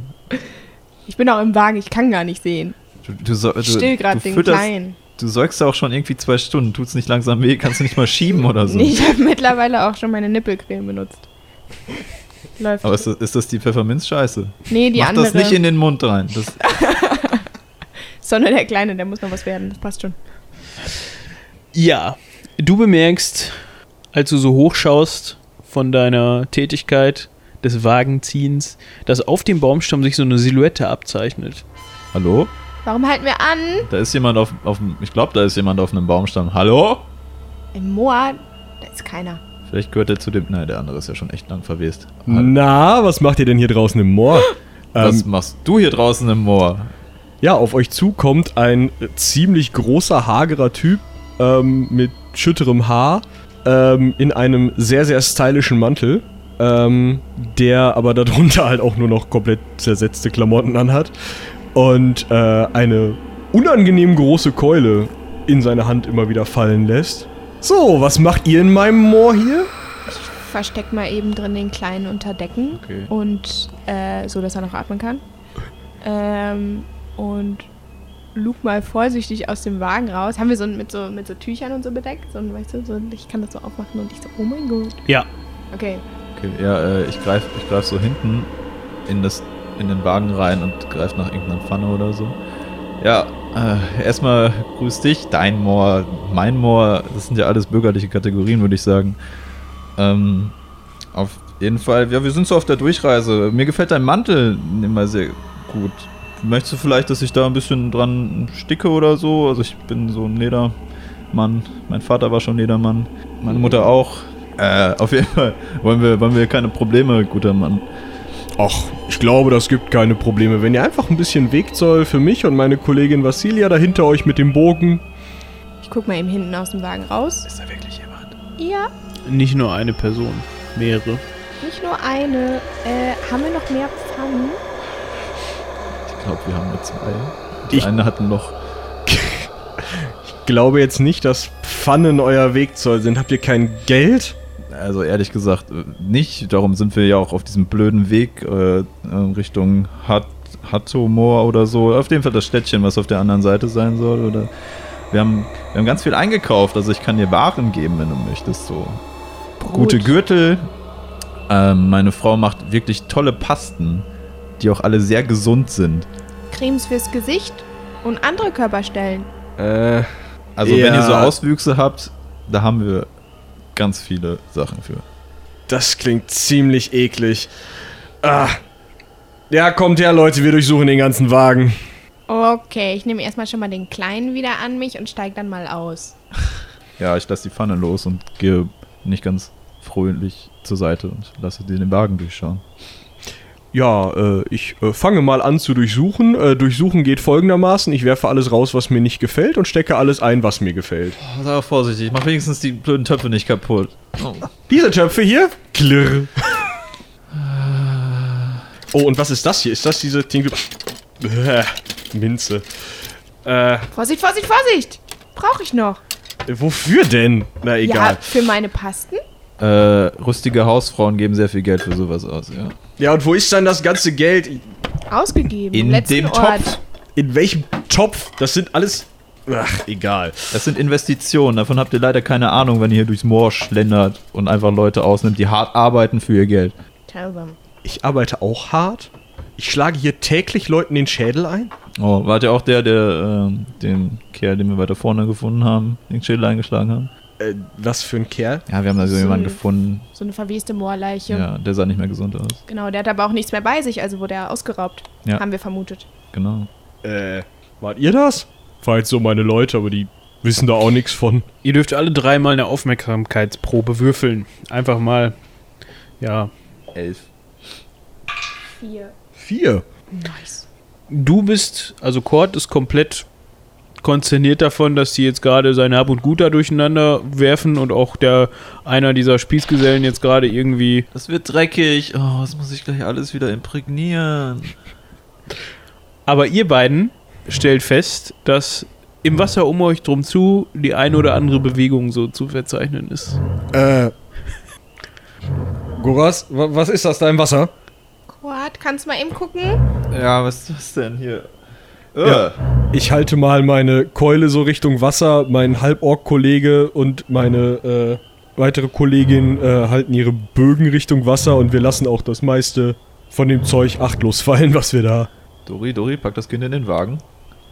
Ich bin auch im Wagen, ich kann gar nicht sehen. Du, du, du, still gerade den fütterst- Kleinen. Du säugst ja auch schon irgendwie zwei Stunden. Tut's nicht langsam weh? Kannst du nicht mal schieben oder so? Ich habe mittlerweile auch schon meine Nippelcreme benutzt. Läuft. Aber ist das, ist das die Pfefferminz-Scheiße? nee, die Mach andere. das nicht in den Mund rein. Das, sondern der Kleine, der muss noch was werden. Das passt schon. Ja, du bemerkst, als du so hochschaust von deiner Tätigkeit des Wagenziehens, dass auf dem Baumstamm sich so eine Silhouette abzeichnet. hallo? Warum halten wir an? Da ist jemand auf, auf dem- ich glaube, da ist jemand auf einem Baumstamm. Hallo? Im Moor, da ist keiner. Vielleicht gehört er zu dem, nein, der andere ist ja schon echt lang verwest. Na, was macht ihr denn hier draußen im Moor? Was Ähm, machst du hier draußen im Moor? ja, auf euch zu kommt ein ziemlich großer, hagerer Typ ähm, mit schütterem Haar ähm, in einem sehr, sehr stylischen Mantel, ähm, der aber darunter halt auch nur noch komplett zersetzte Klamotten anhat und äh, eine unangenehm große Keule in seine Hand immer wieder fallen lässt. So, was macht ihr in meinem Moor hier? Versteck mal eben drin den Kleinen unter Decken. Okay. Und äh, so, dass er noch atmen kann. Ähm, und lug mal vorsichtig aus dem Wagen raus. Haben wir so mit so mit so Tüchern und so bedeckt? So, ein, weißt du, so, ich kann das so aufmachen und ich so, oh mein Gott. Ja, Okay. Okay, ja, äh, ich greife ich greif so hinten in, das, in den Wagen rein und greife nach irgendeiner Pfanne oder so. Ja, äh, erstmal grüß dich, dein Moor, mein Moor, das sind ja alles bürgerliche Kategorien, würde ich sagen. Ähm, auf jeden Fall, ja, wir sind so auf der Durchreise. Mir gefällt dein Mantel immer sehr gut. Möchtest du vielleicht, dass ich da ein bisschen dran sticke oder so? Also ich bin so ein Ledermann. Mein Vater war schon Ledermann. Meine Mutter auch. Äh, auf jeden Fall wollen wir, wollen wir keine Probleme, guter Mann. Ach, ich glaube, das gibt keine Probleme. Wenn ihr einfach ein bisschen Wegzoll für mich und meine Kollegin Vassilia da hinter euch mit dem Bogen. Ich guck mal eben hinten aus dem Wagen raus. Ist da wirklich jemand? Ja, nicht nur eine Person, mehrere. nicht nur eine. Äh, haben wir noch mehr Pfannen? Ich glaube, wir haben nur zwei. Die Ich- eine hatten noch. Ich glaube jetzt nicht, dass Pfannen euer Wegzoll sind. Habt ihr kein Geld? Also ehrlich gesagt, äh, nicht. Darum sind wir ja auch auf diesem blöden Weg äh, äh, Richtung Hat Hattomor oder so. Auf jeden Fall das Städtchen, was auf der anderen Seite sein soll. Oder wir haben, wir haben ganz viel eingekauft. Also ich kann dir Waren geben, wenn du möchtest. So Brot. gute Gürtel. Ähm, meine Frau macht wirklich tolle Pasten, die auch alle sehr gesund sind. Cremes fürs Gesicht und andere Körperstellen. Äh, Also wenn ihr so Ja. Auswüchse habt, da haben wir ganz viele Sachen für. das klingt ziemlich eklig. Ah. Ja, kommt her, Leute, wir durchsuchen den ganzen Wagen. Okay, ich nehme erstmal schon mal den Kleinen wieder an mich und steig dann mal aus. Ja, ich lasse die Pfanne los und gehe nicht ganz fröhlich zur Seite und lasse dir den Wagen durchschauen. Ja, äh, ich äh, fange mal an zu durchsuchen. Äh, durchsuchen geht folgendermaßen. Ich werfe alles raus, was mir nicht gefällt und stecke alles ein, was mir gefällt. Oh, sei vorsichtig, mach wenigstens die blöden Töpfe nicht kaputt. Oh. Diese Töpfe hier? Klirr. Oh, und was ist das hier? Ist das diese Ding... Minze. Äh, Vorsicht, Vorsicht, Vorsicht! Brauche ich noch. wofür denn? Na, Ja, egal. für meine Pasten? Äh, rüstige Hausfrauen geben sehr viel Geld für sowas aus, ja. Ja, und wo ist dann das ganze Geld? Ausgegeben. In dem Ort. Topf. In welchem Topf? Das sind alles... Ach, egal. Das sind Investitionen, davon habt ihr leider keine Ahnung, wenn ihr hier durchs Moor schlendert und einfach Leute ausnimmt, die hart arbeiten für ihr Geld. Tell them. Ich arbeite auch hart. Ich schlage hier täglich Leuten den Schädel ein. Oh, wart ihr auch der, der ähm, den Kerl, den wir weiter vorne gefunden haben, den Schädel eingeschlagen haben? Äh, was für ein Kerl? Ja, wir haben da so So jemanden ein- gefunden. So eine verweste Moorleiche. Ja, der sah nicht mehr gesund aus. Genau, der hat aber auch nichts mehr bei sich, also wurde er ausgeraubt. Ja. Haben wir vermutet. Genau. Äh, wart ihr das? War jetzt so meine Leute, aber die wissen da auch nichts von. Ihr dürft alle dreimal eine Aufmerksamkeitsprobe würfeln. Einfach mal, ja. Elf. Vier. Vier. Nice. Du bist, also Kurt ist komplett konsterniert davon, dass die jetzt gerade sein Hab und Gut da durcheinander werfen und auch der einer dieser Spießgesellen jetzt gerade irgendwie. Das wird dreckig. Oh, das muss ich gleich alles wieder imprägnieren. Aber ihr beiden stellt fest, dass im Wasser um euch drum zu die eine oder andere Bewegung so zu verzeichnen ist. Äh. Goras, wa was ist das da im Wasser? Quad, kannst du mal eben gucken? Ja, was ist das denn hier? Ja. Äh. Ich halte mal meine Keule so Richtung Wasser, mein Halborg-Kollege und meine äh, weitere Kollegin äh, halten ihre Bögen Richtung Wasser und wir lassen auch das meiste von dem Zeug achtlos fallen, was wir da. Dori, Dori, pack das Kind in den Wagen.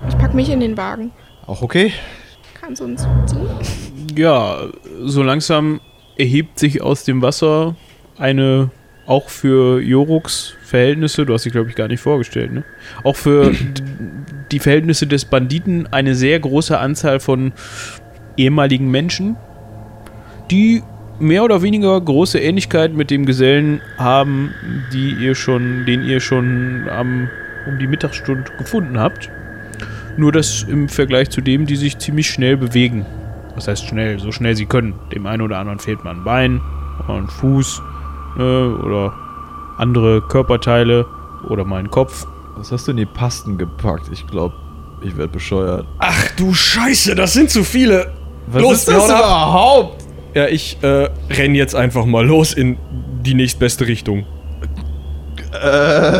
Ich pack mich in den Wagen. Auch okay? Kannst du uns ziehen? Ja, so langsam erhebt sich aus dem Wasser eine, auch für Joruks Verhältnisse, du hast dich, glaube ich, gar nicht vorgestellt, ne? Auch für die Verhältnisse des Banditen eine sehr große Anzahl von ehemaligen Menschen, die mehr oder weniger große Ähnlichkeit mit dem Gesellen haben, die ihr schon, den ihr schon am, um die Mittagsstunde gefunden habt. Nur dass im Vergleich zu dem, die sich ziemlich schnell bewegen. Was heißt schnell? So schnell sie können. Dem einen oder anderen fehlt mal ein Bein, mal ein Fuß äh, oder andere Körperteile oder mal ein Kopf. Was hast du in die Pasten gepackt? Ich glaube, ich werde bescheuert. Ach du Scheiße, das sind zu viele. Was Los, ist das überhaupt? Ja, ich äh, renn jetzt einfach mal los in die nächstbeste Richtung. Äh,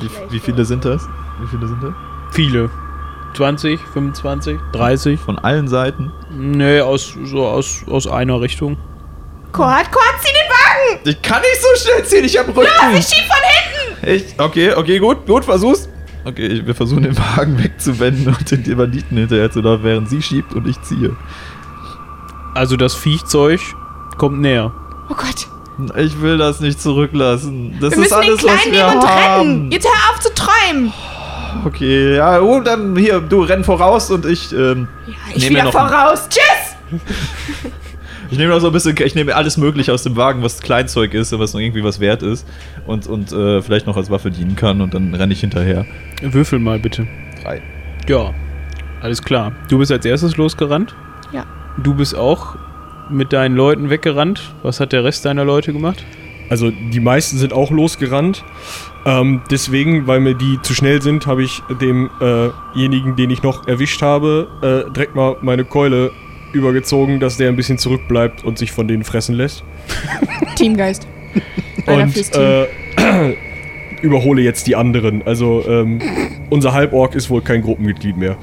wie, wie viele sind das? Wie viele sind das? Viele. 20, 25, 30. Von allen Seiten? Nee, aus, so aus, aus einer Richtung. Quad, Quad, zieh den Wagen! Ich kann nicht so schnell ziehen, ich hab Rücken. Ich schieb von Ich, okay, okay, gut, gut, versuch's. Okay, ich, wir versuchen den Wagen wegzuwenden und den Banditen hinterher zu laufen, während sie schiebt und ich ziehe. Also das Viechzeug kommt näher. Oh Gott. Ich will das nicht zurücklassen. Das Wir ist müssen alles, den was Kleinen wir haben. retten. Jetzt hör auf zu träumen. Okay, ja, oh, dann hier, du renn voraus und ich, ähm, Ja, ich wieder voraus. Tschüss! ich nehme noch so ein bisschen, ich nehme alles mögliche aus dem Wagen, was Kleinzeug ist, was noch irgendwie was wert ist und, und äh, vielleicht noch als Waffe dienen kann und dann renne ich hinterher. Würfel mal bitte. Drei. Ja, alles klar. Du bist als erstes losgerannt. Ja. Du bist auch mit deinen Leuten weggerannt. Was hat der Rest deiner Leute gemacht? Also die meisten sind auch losgerannt. Ähm, deswegen, weil mir die zu schnell sind, habe ich demjenigen, den ich noch erwischt habe, äh, direkt mal meine Keule übergezogen, dass der ein bisschen zurückbleibt und sich von denen fressen lässt. Teamgeist. Einer und fürs Team. äh, überhole jetzt die anderen. Also ähm, unser Halborg ist wohl kein Gruppenmitglied mehr.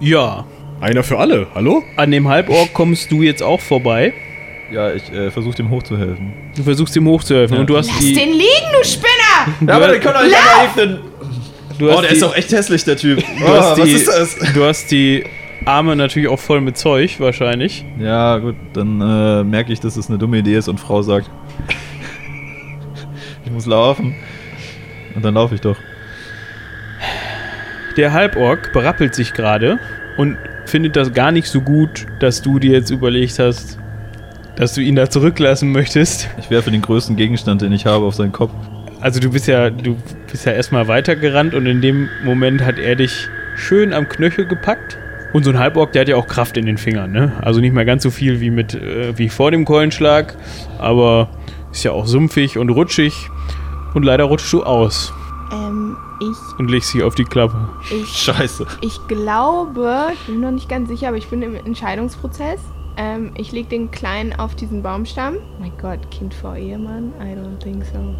Ja, Einer für alle, hallo? an dem Halborg kommst du jetzt auch vorbei. Ja, ich äh, versuche dem hochzuhelfen. Du versuchst ihm hochzuhelfen Ja. und du hast Lass die. den liegen, du Spinner! Ja, aber hast- den können doch nicht einmal du hast Oh, der die, ist doch echt hässlich, der Typ. du hast oh, was die, ist das? Du hast die Arme natürlich auch voll mit Zeug, wahrscheinlich. Ja, gut, dann äh, merke ich, dass es eine dumme Idee ist und Frau sagt, ich muss laufen. Und dann laufe ich doch. Der Halborg berappelt sich gerade und findet das gar nicht so gut, dass du dir jetzt überlegt hast, dass du ihn da zurücklassen möchtest. Ich werfe den größten Gegenstand, den ich habe, auf seinen Kopf. Also du bist ja, du bist ja erstmal weitergerannt und in dem Moment hat er dich schön am Knöchel gepackt. Und so ein Halborg, der hat ja auch Kraft in den Fingern, ne? Also nicht mehr ganz so viel wie mit, äh, wie vor dem Keulenschlag, aber ist ja auch sumpfig und rutschig. Und leider rutschst du aus Ähm, ich, und legst dich auf die Klappe. ich, Scheiße. ich glaube, ich bin noch nicht ganz sicher, aber ich bin im Entscheidungsprozess. Ähm, ich leg den Kleinen auf diesen Baumstamm. Mein Gott, Kind vor Ehemann? I don't think so.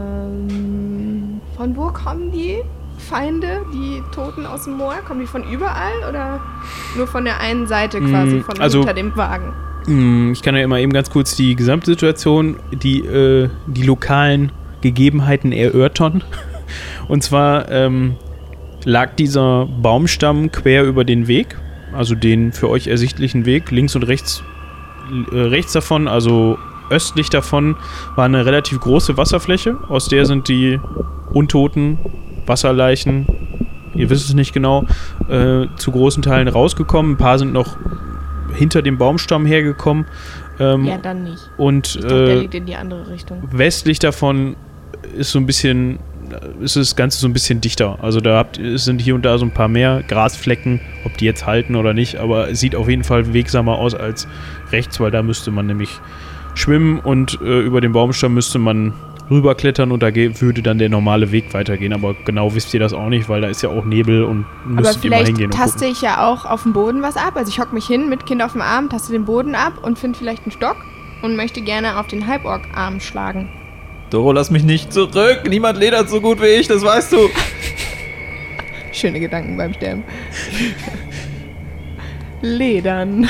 Ähm, von wo kommen die Feinde, die Toten aus dem Moor? Kommen die von überall oder nur von der einen Seite quasi, Mm, von also- hinter dem Wagen? Hm, Ich kann ja immer eben ganz kurz die Gesamtsituation, die, äh, die lokalen Gegebenheiten erörtern. Und zwar ähm, lag dieser Baumstamm quer über den Weg, also den für euch ersichtlichen Weg, links und rechts, äh, rechts davon, also östlich davon, war eine relativ große Wasserfläche, aus der sind die untoten Wasserleichen ihr wisst es nicht genau, äh, zu großen Teilen rausgekommen. Ein paar sind noch hinter dem Baumstamm hergekommen. Ähm, Ja, dann nicht. und Ich dachte, der äh, liegt in die andere Richtung. westlich davon ist so ein bisschen, ist das Ganze so ein bisschen dichter. Also da habt, sind hier und da so ein paar mehr Grasflecken, ob die jetzt halten oder nicht, aber es sieht auf jeden Fall wegsamer aus als rechts, weil da müsste man nämlich schwimmen und äh, über den Baumstamm müsste man rüberklettern und da würde dann der normale Weg weitergehen. Aber genau wisst ihr das auch nicht, weil da ist ja auch Nebel und Aber müsstet ihr mal vielleicht hingehen und taste ich ja auch auf dem Boden was ab. Also ich hock mich hin mit Kind auf dem Arm, taste den Boden ab und finde vielleicht einen Stock und möchte gerne auf den Halborg-Arm schlagen. Doro, lass mich nicht zurück. Niemand ledert so gut wie ich, das weißt du. Schöne Gedanken beim Sterben. Ledern.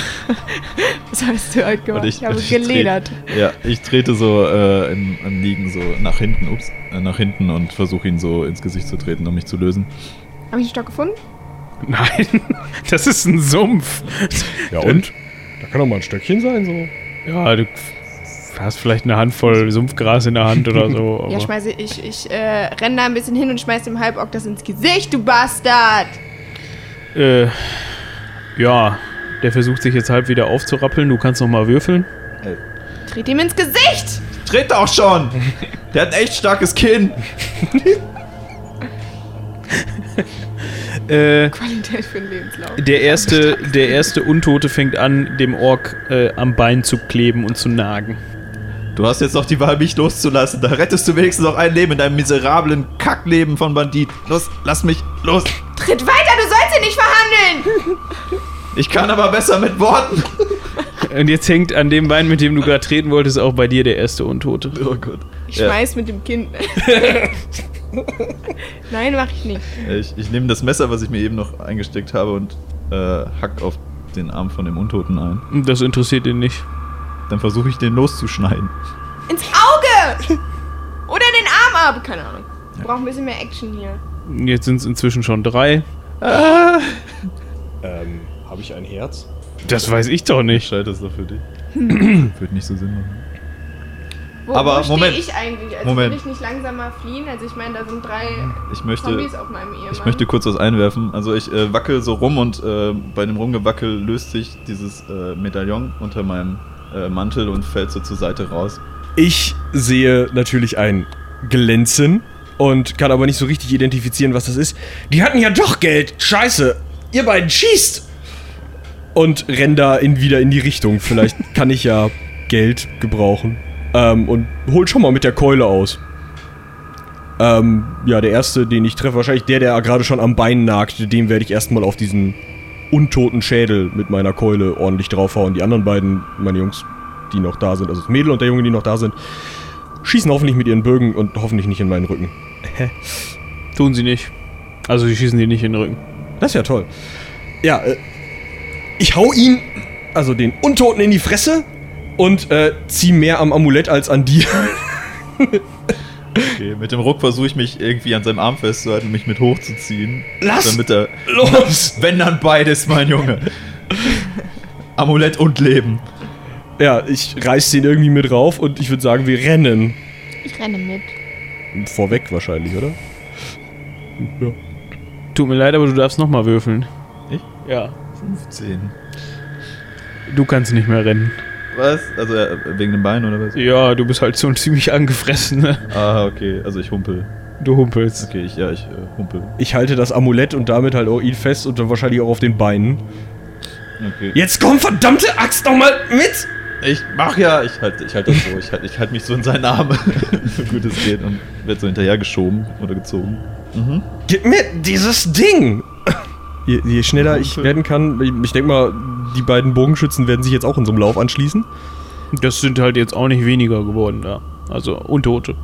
Was hast du heute gemacht? Und Ich, habe ich geledert. Ja, ich trete so äh, im, im Liegen so nach hinten, ups, äh, nach hinten und versuche ihn so ins Gesicht zu treten, um mich zu lösen. Habe ich einen Stock gefunden? Nein, das ist ein Sumpf. Ja und? Da kann doch mal ein Stöckchen sein, so. Ja, du hast vielleicht eine Handvoll Sumpfgras in der Hand oder so. Ja, schmeiße ich, ich äh, renne da ein bisschen hin und schmeiß dem Halborg das ins Gesicht, du Bastard! Äh, ja, der versucht sich jetzt halb wieder aufzurappeln. Du kannst noch mal würfeln. Tritt ihm ins Gesicht! Tritt doch schon! Der hat ein echt starkes Kinn. Äh, Qualität für den Lebenslauf. der erste, der erste Untote fängt an, dem Ork äh, am Bein zu kleben und zu nagen. Du hast jetzt noch die Wahl, mich loszulassen. Da rettest du wenigstens noch ein Leben in deinem miserablen Kackleben von Bandit. Los, lass mich los. Tritt weiter, verhandeln! Ich kann aber besser mit Worten. Und jetzt hängt an dem Bein, mit dem du gerade treten wolltest, auch bei dir der erste Untote. Oh Gott. Ich Ja. schmeiß mit dem Kind. Nein, mach ich nicht. Ich, ich nehme das Messer, was ich mir eben noch eingesteckt habe, und äh, hack auf den Arm von dem Untoten ein. Das interessiert ihn nicht. Dann versuche ich den loszuschneiden. Ins Auge! Oder den Arm ab! Keine Ahnung. Wir brauchen ein bisschen mehr Action hier. Jetzt sind es inzwischen schon drei. Ähm, habe ich ein Herz? Das weiß ich doch Ich nicht. schalte das doch für dich. Würde nicht so Sinn machen. Wo, Aber wo stehe Moment. ich eigentlich? Also Moment. will ich nicht langsamer fliehen? Also ich meine, da sind drei Ich möchte, Zombies auf meinem Ehemann. ich möchte kurz was einwerfen. Also ich äh, wackel so rum und äh, bei dem Rumgewackel löst sich dieses äh, Medaillon unter meinem äh, Mantel und fällt so zur Seite raus. Ich sehe natürlich ein Glänzen und kann aber nicht so richtig identifizieren, was das ist. Die hatten ja doch Geld. Scheiße. Ihr beiden schießt. Und renn da in, wieder in die Richtung. Vielleicht kann ich ja Geld gebrauchen. Ähm, und hol schon mal mit der Keule aus. Ähm, ja, der erste, den ich treffe, wahrscheinlich der, der gerade schon am Bein nagt, dem werde ich erstmal auf diesen untoten Schädel mit meiner Keule ordentlich draufhauen. Die anderen beiden, meine Jungs, die noch da sind, also das Mädel und der Junge, die noch da sind, schießen hoffentlich mit ihren Bögen und hoffentlich nicht in meinen Rücken. Tun sie nicht. Also sie schießen dir nicht in den Rücken. Das ist ja toll. Ja, äh, ich hau ihn, also den Untoten in die Fresse und äh, zieh mehr am Amulett als an dir. Okay, mit dem Ruck versuche ich mich irgendwie an seinem Arm festzuhalten und mich mit hochzuziehen. Lass Damit er. los! Wenn dann beides, mein Junge. Amulett und Leben. Ja, ich reiß den irgendwie mit rauf und ich würde sagen, wir rennen. Ich renne mit. Vorweg wahrscheinlich, oder? Ja. Tut mir leid, aber du darfst nochmal würfeln. Ich? Ja. 15. Du kannst nicht mehr rennen. Was? Also äh, wegen dem Bein oder was? Ja, du bist halt so ziemlich angefressen, ne? Ah, okay. Also ich humpel. Du humpelst. Okay, ich, ja, ich äh, humpel. Ich halte das Amulett und damit halt auch ihn fest und dann wahrscheinlich auch auf den Beinen. Okay. Jetzt komm, verdammte Axt doch mal mit! Ich mach ja, ich halte ich halt das so, ich halte ich halt mich so in seinen Arm, so gut es geht und werde so hinterher geschoben oder gezogen. Mhm. Gib mir dieses Ding! Je, je schneller ich werden kann, ich, ich denke mal, die beiden Bogenschützen werden sich jetzt auch in so einem Lauf anschließen. Das sind halt jetzt auch nicht weniger geworden da. Also Untote.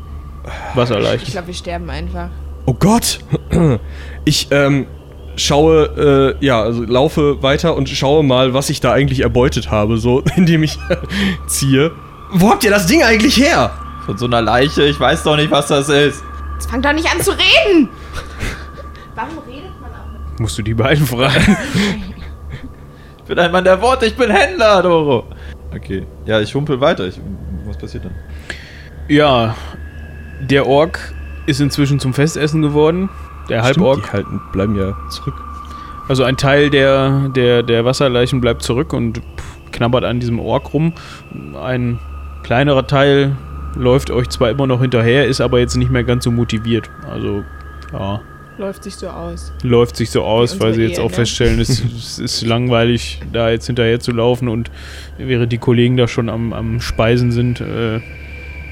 Ich Wasserleicht. glaube, wir sterben einfach. Oh Gott! Ich ähm, schaue, äh, ja, also laufe weiter und schaue mal, was ich da eigentlich erbeutet habe, so indem ich ziehe. Wo habt ihr das Ding eigentlich her? Von so einer Leiche, ich weiß doch nicht, was das ist. Jetzt fang doch nicht an zu reden! Warum redet man auch mit Musst du die beiden fragen. Ich bin ein Mann der Worte, ich bin Händler, Doro. Okay, ja, ich humpel weiter. Ich, was passiert dann? ja, der Ork ist inzwischen zum Festessen geworden. Der Halborg. Die halten, bleiben ja zurück. Also ein Teil der, der, der Wasserleichen bleibt zurück und knabbert an diesem Ork rum. Ein kleinerer Teil läuft euch zwar immer noch hinterher, ist aber jetzt nicht mehr ganz so motiviert. Also, ja, Läuft sich so aus. läuft sich so aus, weil sie jetzt Ehe, auch ne? feststellen, es, es ist langweilig, da jetzt hinterher zu laufen und während die Kollegen da schon am, am Speisen sind, äh,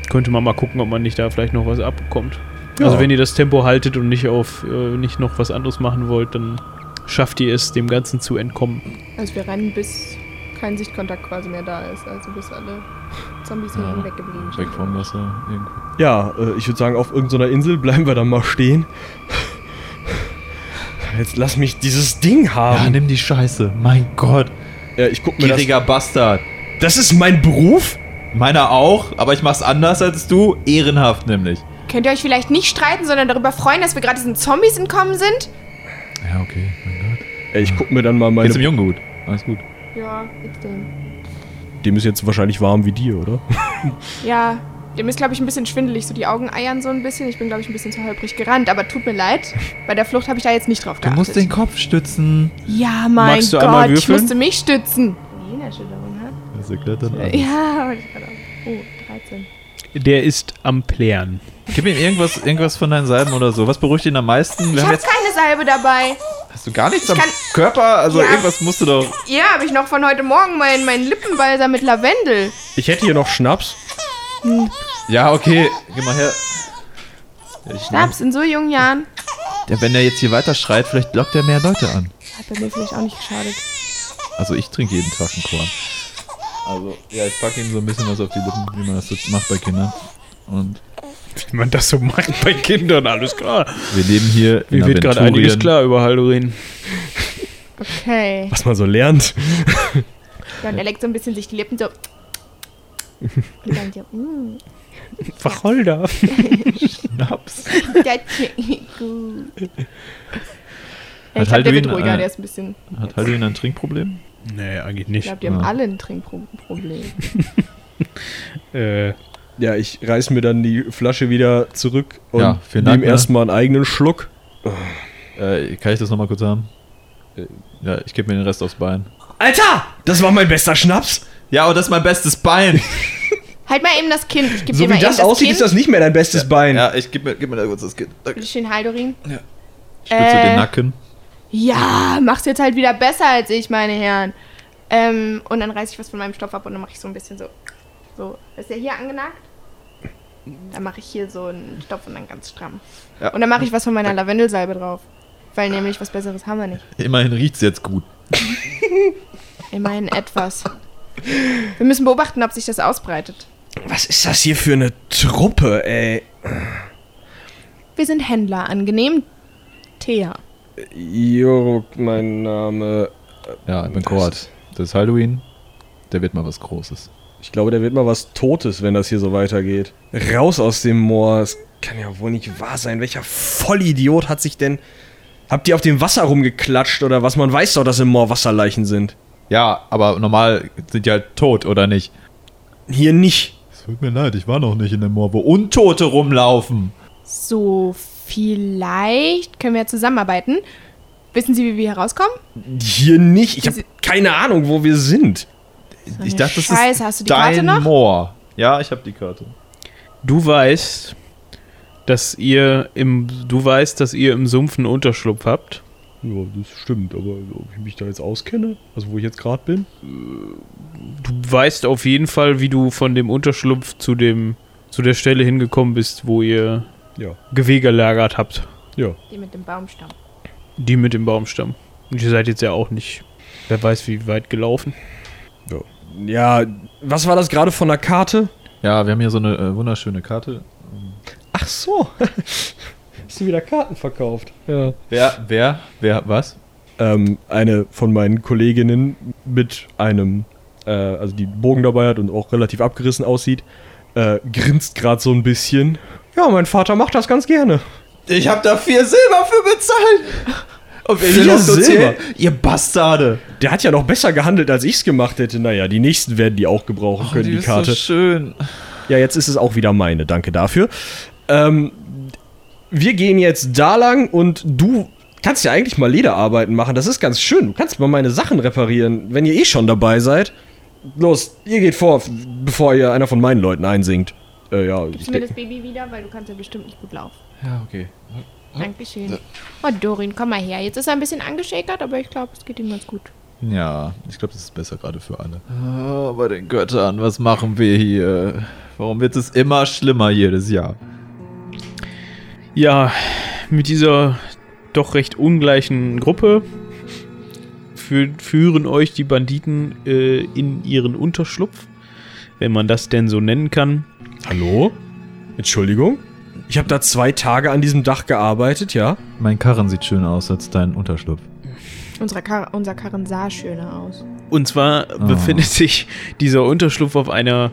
könnte man mal gucken, ob man nicht da vielleicht noch was abbekommt. Ja. Also wenn ihr das Tempo haltet und nicht auf äh, nicht noch was anderes machen wollt, dann schafft ihr es, dem Ganzen zu entkommen. Also wir rennen, bis kein Sichtkontakt quasi mehr da ist. Also bis alle Zombies Ja, ja, weggeblieben sind. Weg vom Wasser. Irgendwo. Ja, äh, ich würde sagen, auf irgendeiner Insel bleiben wir dann mal stehen. Jetzt lass mich dieses Ding Ja, haben. nimm die Scheiße. Mein Gott. Ja, ich guck mir das. Gieriger Bastard. Das ist mein Beruf? Meiner auch, aber ich mach's anders als du. Ehrenhaft nämlich. Könnt ihr euch vielleicht nicht streiten, sondern darüber freuen, dass wir gerade diesen Zombies entkommen sind? Ja, okay. Mein Gott. Ja, ich guck mir dann mal Geht's dem meine. Jungen gut? Alles gut. Ja, extrem. Dem ist jetzt wahrscheinlich warm wie dir, oder? Ja, dem ist, glaube ich, ein bisschen schwindelig. So die Augen eiern so ein bisschen. Ich bin, glaube ich, ein bisschen zu holprig gerannt. Aber tut mir leid. Bei der Flucht habe ich da jetzt nicht drauf Du geachtet. musst den Kopf stützen. Ja, mein Magst du einmal Gott, ich würfeln? musste mich stützen. Gehirnerschütterung, ha? Das erklärt dann alles. Ja, wollte ich gerade auch. Oh, 13. Der ist am Plären. Gib ihm irgendwas, irgendwas von deinen Salben oder so. Was beruhigt ihn am meisten? Wir Ich habe jetzt, keine Salbe dabei. hast du gar nichts ich am Körper? Also Ja. irgendwas musst du doch. Ja, habe ich noch von heute Morgen meinen mein Lippenbalsam mit Lavendel. Ich hätte hier noch Schnaps. Ja, okay. Geh mal her. Ja, ich Schnaps in so jungen Jahren. Der, wenn er jetzt hier weiter schreit, vielleicht lockt er mehr Leute an. Hat bei mir vielleicht auch nicht geschadet. Also ich trinke jeden Tag einen Korn. Also, ja, ich packe ihm so ein bisschen was auf die Lippen, wie man das so macht bei Kindern. Und Wie man das so macht bei Kindern, alles klar. wir leben hier Mir wird gerade einiges klar über Haldorin. Okay. Was man so lernt. Ja, und er leckt so ein bisschen sich die Lippen so. Und dann so, mm, Wacholder. Schnaps. das schmeckt gut. Ja, Hat ich glaube, der wird ruhiger, äh, der ist ein bisschen. Hat Haldwin ein Trinkproblem? Nee, eigentlich Ich nicht. glaube, die haben Ja. alle ein Trinkproblem. Äh, Ja, ich reiß mir dann die Flasche wieder zurück und Ja, vielen Dank, nehme ne? erstmal einen eigenen Schluck. Äh, kann ich das nochmal kurz haben? Äh, Ja, ich gebe mir den Rest aufs Bein. Alter! Das war mein bester Schnaps! Ja, und das ist mein bestes Bein. halt mal eben das Kind. Ich gebe So dir mal wie das eben das aussieht, Kind. ist das nicht mehr dein bestes Bein. ja, ich gebe mir, gib mir da kurz das Kind. Danke. Bitte schön, Haldorin. Ich spitze Äh. den Nacken. Ja, machst jetzt halt wieder besser als ich, meine Herren. Ähm, und dann reiße ich was von meinem Stoff ab und dann mache ich so ein bisschen so. So, ist der hier angenagt? Dann mache ich hier so einen Stoff und dann ganz stramm. Ja. Und dann mache ich was von meiner Lavendelsalbe drauf. Weil nämlich was Besseres haben wir nicht. Immerhin riecht's jetzt gut. Immerhin etwas. Wir müssen beobachten, ob sich das ausbreitet. Was ist das hier für eine Truppe, ey? Wir sind Händler, angenehm. Thea. Jorok, mein Name. Ja, ich bin Kord. Das ist Halloween. Der wird mal was Großes. Ich glaube, der wird mal was Totes, wenn das hier so weitergeht. Raus aus dem Moor. Das kann ja wohl nicht wahr sein. Welcher Vollidiot hat sich denn. Habt ihr auf dem Wasser rumgeklatscht oder was? Man weiß doch, dass im Moor Wasserleichen sind. Ja, aber normal sind die halt tot, oder nicht? Hier nicht. Es tut mir leid, ich war noch nicht in dem Moor, wo Untote rumlaufen. So, vielleicht können wir ja zusammenarbeiten. Wissen Sie, wie wir hier rauskommen? Hier nicht. Ich habe keine Ahnung, wo wir sind. Eine ich dachte, das Scheiße, ist hast du die dein Karte noch? Moor. Ja, ich habe die Karte. du weißt, dass ihr im, du weißt, dass ihr im Sumpf einen Unterschlupf habt. Ja, das stimmt, aber ob ich mich da jetzt auskenne, also wo ich jetzt gerade bin. Du weißt auf jeden Fall, wie du von dem Unterschlupf zu dem, zu der Stelle hingekommen bist, wo ihr Ja, Gewehr gelagert habt. ja. Die mit dem Baumstamm. Die mit dem Baumstamm. Und ihr seid jetzt ja auch nicht, wer weiß wie weit gelaufen. Ja, was war das gerade von der Karte? Ja, wir haben hier so eine äh, wunderschöne Karte. Ach so. Hast du wieder Karten verkauft? Ja. Wer, wer, wer, was? Ähm, eine von meinen Kolleginnen mit einem, äh, also die Bogen dabei hat und auch relativ abgerissen aussieht, äh, grinst gerade so ein bisschen. Ja, mein Vater macht das ganz gerne. Ich habe da vier Silber für bezahlt. Und wer Vier so Silber? Ihr Bastarde. Der hat ja noch besser gehandelt, als ich es gemacht hätte. Naja, die nächsten werden die auch gebrauchen können, die, ist Karte. so schön. Ja, jetzt ist es auch wieder meine. Danke dafür. Ähm, wir gehen jetzt da lang und du kannst ja eigentlich mal Lederarbeiten machen. Das ist ganz schön. Du kannst mal meine Sachen reparieren, wenn ihr eh schon dabei seid. Los, ihr geht vor, bevor ihr einer von meinen Leuten einsingt. Äh, ja, ich Gibst du mir das Baby wieder, weil du kannst ja bestimmt nicht gut laufen. Ja, okay. Dankeschön. Oh, Dorin, komm mal her. Jetzt ist er ein bisschen angeschäkert, aber ich glaube, es geht ihm ganz gut. Ja, ich glaube, das ist besser gerade für alle. Oh, bei den Göttern, was machen wir hier? Warum wird es immer schlimmer jedes Jahr? Ja, mit dieser doch recht ungleichen Gruppe fü führen euch die Banditen äh, in ihren Unterschlupf, wenn man das denn so nennen kann. hallo? Entschuldigung? Ich habe da zwei Tage an diesem Dach gearbeitet, ja? Mein Karren sieht schöner aus als dein Unterschlupf. Unsere Kar unser Karren sah schöner aus. Und zwar befindet sich dieser Unterschlupf auf einer,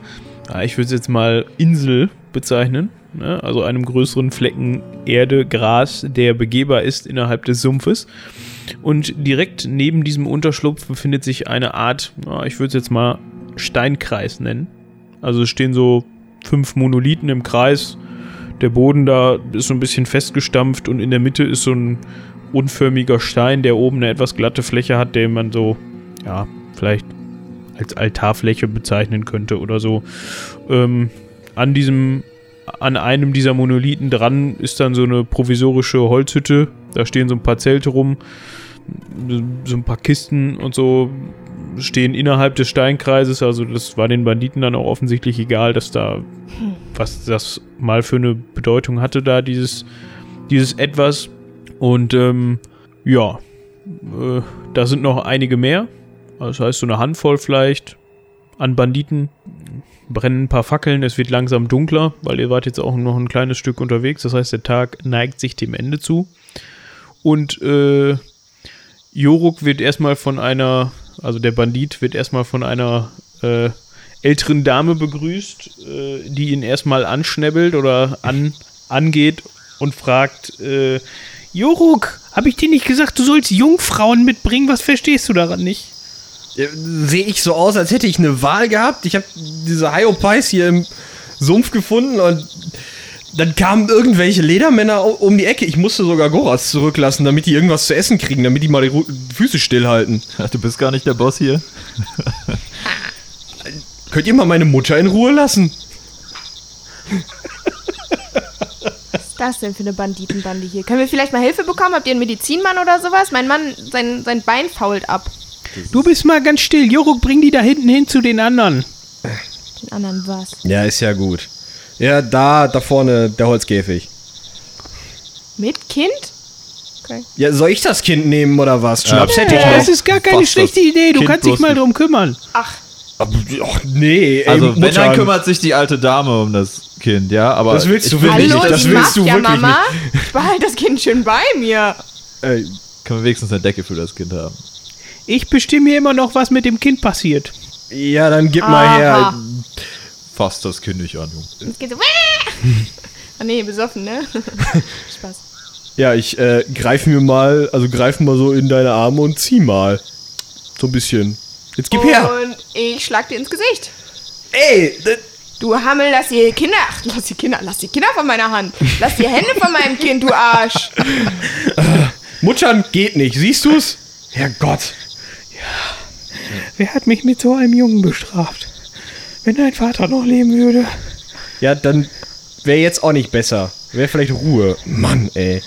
ich würde es jetzt mal Insel bezeichnen, ne? also einem größeren Flecken Erde, Gras, der begehbar ist innerhalb des Sumpfes. Und direkt neben diesem Unterschlupf befindet sich eine Art, ich würde es jetzt mal Steinkreis nennen. Also es stehen so fünf Monolithen im Kreis. Der Boden da ist so ein bisschen festgestampft und in der Mitte ist so ein unförmiger Stein, der oben eine etwas glatte Fläche hat, den man so, ja, vielleicht als Altarfläche bezeichnen könnte oder so. Ähm, an diesem, an einem dieser Monolithen dran ist dann so eine provisorische Holzhütte. Da stehen so ein paar Zelte rum, so ein paar Kisten und so stehen innerhalb des Steinkreises. Also das war den Banditen dann auch offensichtlich egal, dass da was das mal für eine Bedeutung hatte, da dieses, dieses etwas. Und ähm, ja, äh, da sind noch einige mehr. Das heißt, so eine Handvoll vielleicht an Banditen. Brennen ein paar Fackeln, es wird langsam dunkler, weil ihr wart jetzt auch noch ein kleines Stück unterwegs. Das heißt, der Tag neigt sich dem Ende zu. Und äh, Joruk wird erstmal von einer, also der Bandit wird erstmal von einer äh, älteren Dame begrüßt, äh, die ihn erstmal anschnäbbelt oder an, angeht und fragt, äh, Joruk, habe ich dir nicht gesagt, du sollst Jungfrauen mitbringen? Was verstehst du daran nicht? Sehe ich so aus, als hätte ich eine Wahl gehabt? Ich habe diese Hyopies hier im Sumpf gefunden und dann kamen irgendwelche Ledermänner um die Ecke. Ich musste sogar Goras zurücklassen, damit die irgendwas zu essen kriegen, damit die mal die Füße stillhalten. Du bist gar nicht der Boss hier. Könnt ihr mal meine Mutter in Ruhe lassen? Was ist das denn für eine Banditenbande hier? Können wir vielleicht mal Hilfe bekommen? Habt ihr einen Medizinmann oder sowas? Mein Mann, sein, sein Bein fault ab. Du bist mal ganz still. Joruk, bring die da hinten hin zu den anderen. Den anderen was? Ja, ist ja gut. Ja, da, da vorne der Holzkäfig. Mit Kind? Okay. Ja, soll ich das Kind nehmen oder was? Schnaps hätte ich Das noch. ist gar keine das schlechte Idee. Du Kind kannst dich mal nicht. drum kümmern. Ach, Ach, nee, ey, Also, wenn, dann Mutter, kümmert sich die alte Dame um das Kind, ja? Aber Das willst du wirklich hallo, nicht, das willst du Mafia, wirklich Mama. Ich behalte das Kind schön bei mir. Ey, Können wir wenigstens eine Decke für das Kind haben? Ich bestimme immer noch, was mit dem Kind passiert. ja, dann gib mal her. Fass das Kind nicht an, Junge. Es geht so. Ah nee, besoffen, ne? Spaß. Ja, ich äh, greif mir mal, also greif mal so in deine Arme und zieh mal. So ein bisschen. Jetzt gib her. Und ich schlag dir ins Gesicht. Ey, Du Hammel, lass die Kinder. Ach, lass die Kinder. Lass die Kinder von meiner Hand. Lass die Hände von meinem Kind, du Arsch. Muttern geht nicht, siehst du's? Herrgott. Wer hat mich mit so einem Jungen bestraft? Wenn dein Vater noch leben würde. Ja, dann wäre jetzt auch nicht besser. Wäre vielleicht Ruhe. Mann, ey.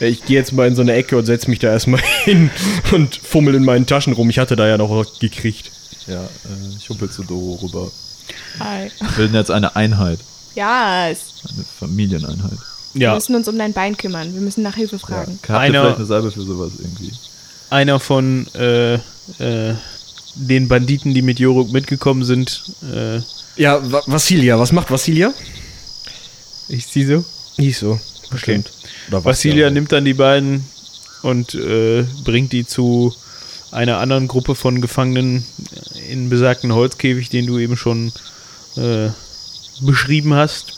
Ich gehe jetzt mal in so eine Ecke und setz mich da erstmal hin und fummel in meinen Taschen rum. Ich hatte da ja noch was gekriegt. Ja, äh, ich humpel zu Doro rüber. Hi. Wir bilden jetzt eine Einheit. Ja, es- Eine Familieneinheit. wir Ja, müssen uns um dein Bein kümmern. Wir müssen nach Hilfe fragen. Habt ihr Einer- vielleicht eine Salbe für sowas irgendwie? einer von äh, äh, den Banditen, die mit Joruk mitgekommen sind. Äh, Ja, Vassilia, was macht Vassilia? ich sie so. Hieß so. Bestimmt. Oder Vassilia nimmt dann die beiden und äh, bringt die zu einer anderen Gruppe von Gefangenen in besagten Holzkäfig, den du eben schon äh, beschrieben hast,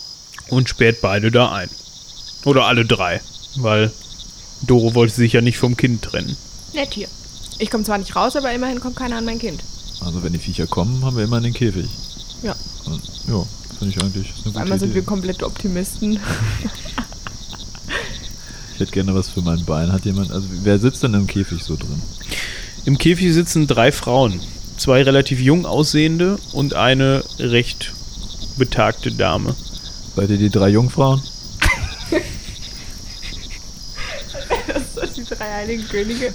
und sperrt beide da ein. Oder alle drei, weil Doro wollte sich ja nicht vom Kind trennen. Nett hier. Ich komme zwar nicht raus, aber immerhin kommt keiner an mein Kind. Also wenn die Viecher kommen, haben wir immer den Käfig. Ja. Und, ja, finde ich eigentlich eine gute einmal sind Idee. wir komplette Optimisten. Ich hätte gerne was für mein Bein. Hat jemand, also wer sitzt denn im Käfig so drin? Im Käfig sitzen drei Frauen. Zwei relativ jung aussehende und eine recht betagte Dame. Seid ihr die drei Jungfrauen? Das sind die drei heiligen Könige.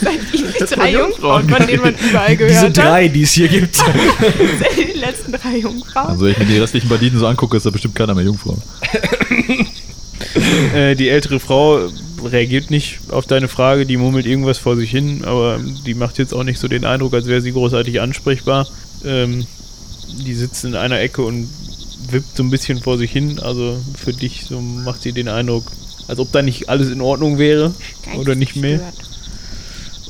Seid ihr die drei Jungfrauen, von denen man überall Diese gehört hat? drei, die es hier gibt. Seid ihr die letzten drei Jungfrauen? Also wenn ich mir die restlichen Banditen so angucke, ist da bestimmt keiner mehr Jungfrau. Äh, die ältere Frau reagiert nicht auf deine Frage, die murmelt irgendwas vor sich hin, aber die macht jetzt auch nicht so den Eindruck, als wäre sie großartig ansprechbar. Ähm, die sitzt in einer Ecke und wippt so ein bisschen vor sich hin, also für dich so macht sie den Eindruck, als ob da nicht alles in Ordnung wäre oder nicht mehr.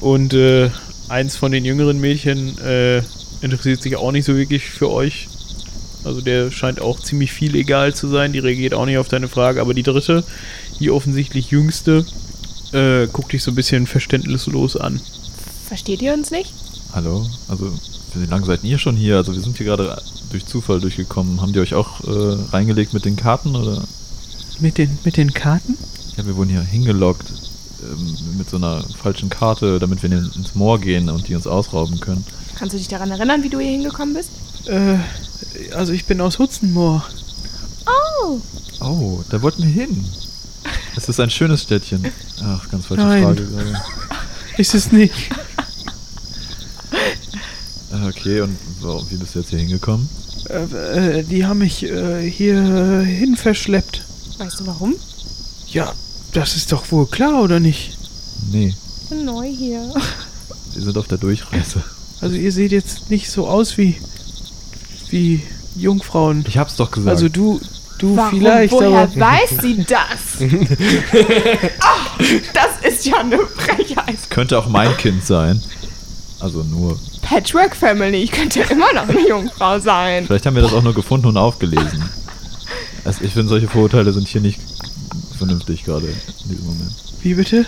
Und äh, eins von den jüngeren Mädchen äh, interessiert sich auch nicht so wirklich für euch. Also der scheint auch ziemlich viel egal zu sein. Die reagiert auch nicht auf deine Frage. Aber die dritte, die offensichtlich jüngste, äh, guckt dich so ein bisschen verständnislos an. Versteht ihr uns nicht? Hallo? Also, wie lange seid ihr schon hier? Also wir sind hier gerade durch Zufall durchgekommen. Haben die euch auch äh, reingelegt mit den Karten oder? Mit den, mit den Karten? Ja, wir wurden hier hingelockt ähm, mit so einer falschen Karte, damit wir in, ins Moor gehen und die uns ausrauben können. Kannst du dich daran erinnern, wie du hier hingekommen bist? Äh, also ich bin aus Hutzenmoor. Oh, Oh, da wollten wir hin. Es ist ein schönes Städtchen. Ach, ganz falsche Nein. Frage gerade. Ist es nicht? Äh, Okay, und so, wie bist du jetzt hier hingekommen? Äh, äh, die haben mich äh, hier hin verschleppt. Weißt du warum? Ja, das ist doch wohl klar, oder nicht? Nee, Ich bin neu hier. wir sind auf der Durchreise. Also ihr seht jetzt nicht so aus wie wie Jungfrauen. Ich hab's doch gesagt. Also du du Warum? vielleicht, Woher aber weiß sie das? Ach, das ist ja eine Frechheit. Könnte auch mein Kind sein. Also nur. Patchwork Family, ich könnte immer noch eine Jungfrau sein. Vielleicht haben wir das auch nur gefunden und aufgelesen. Also ich finde, solche Vorurteile sind hier nicht vernünftig gerade in diesem Moment. wie bitte?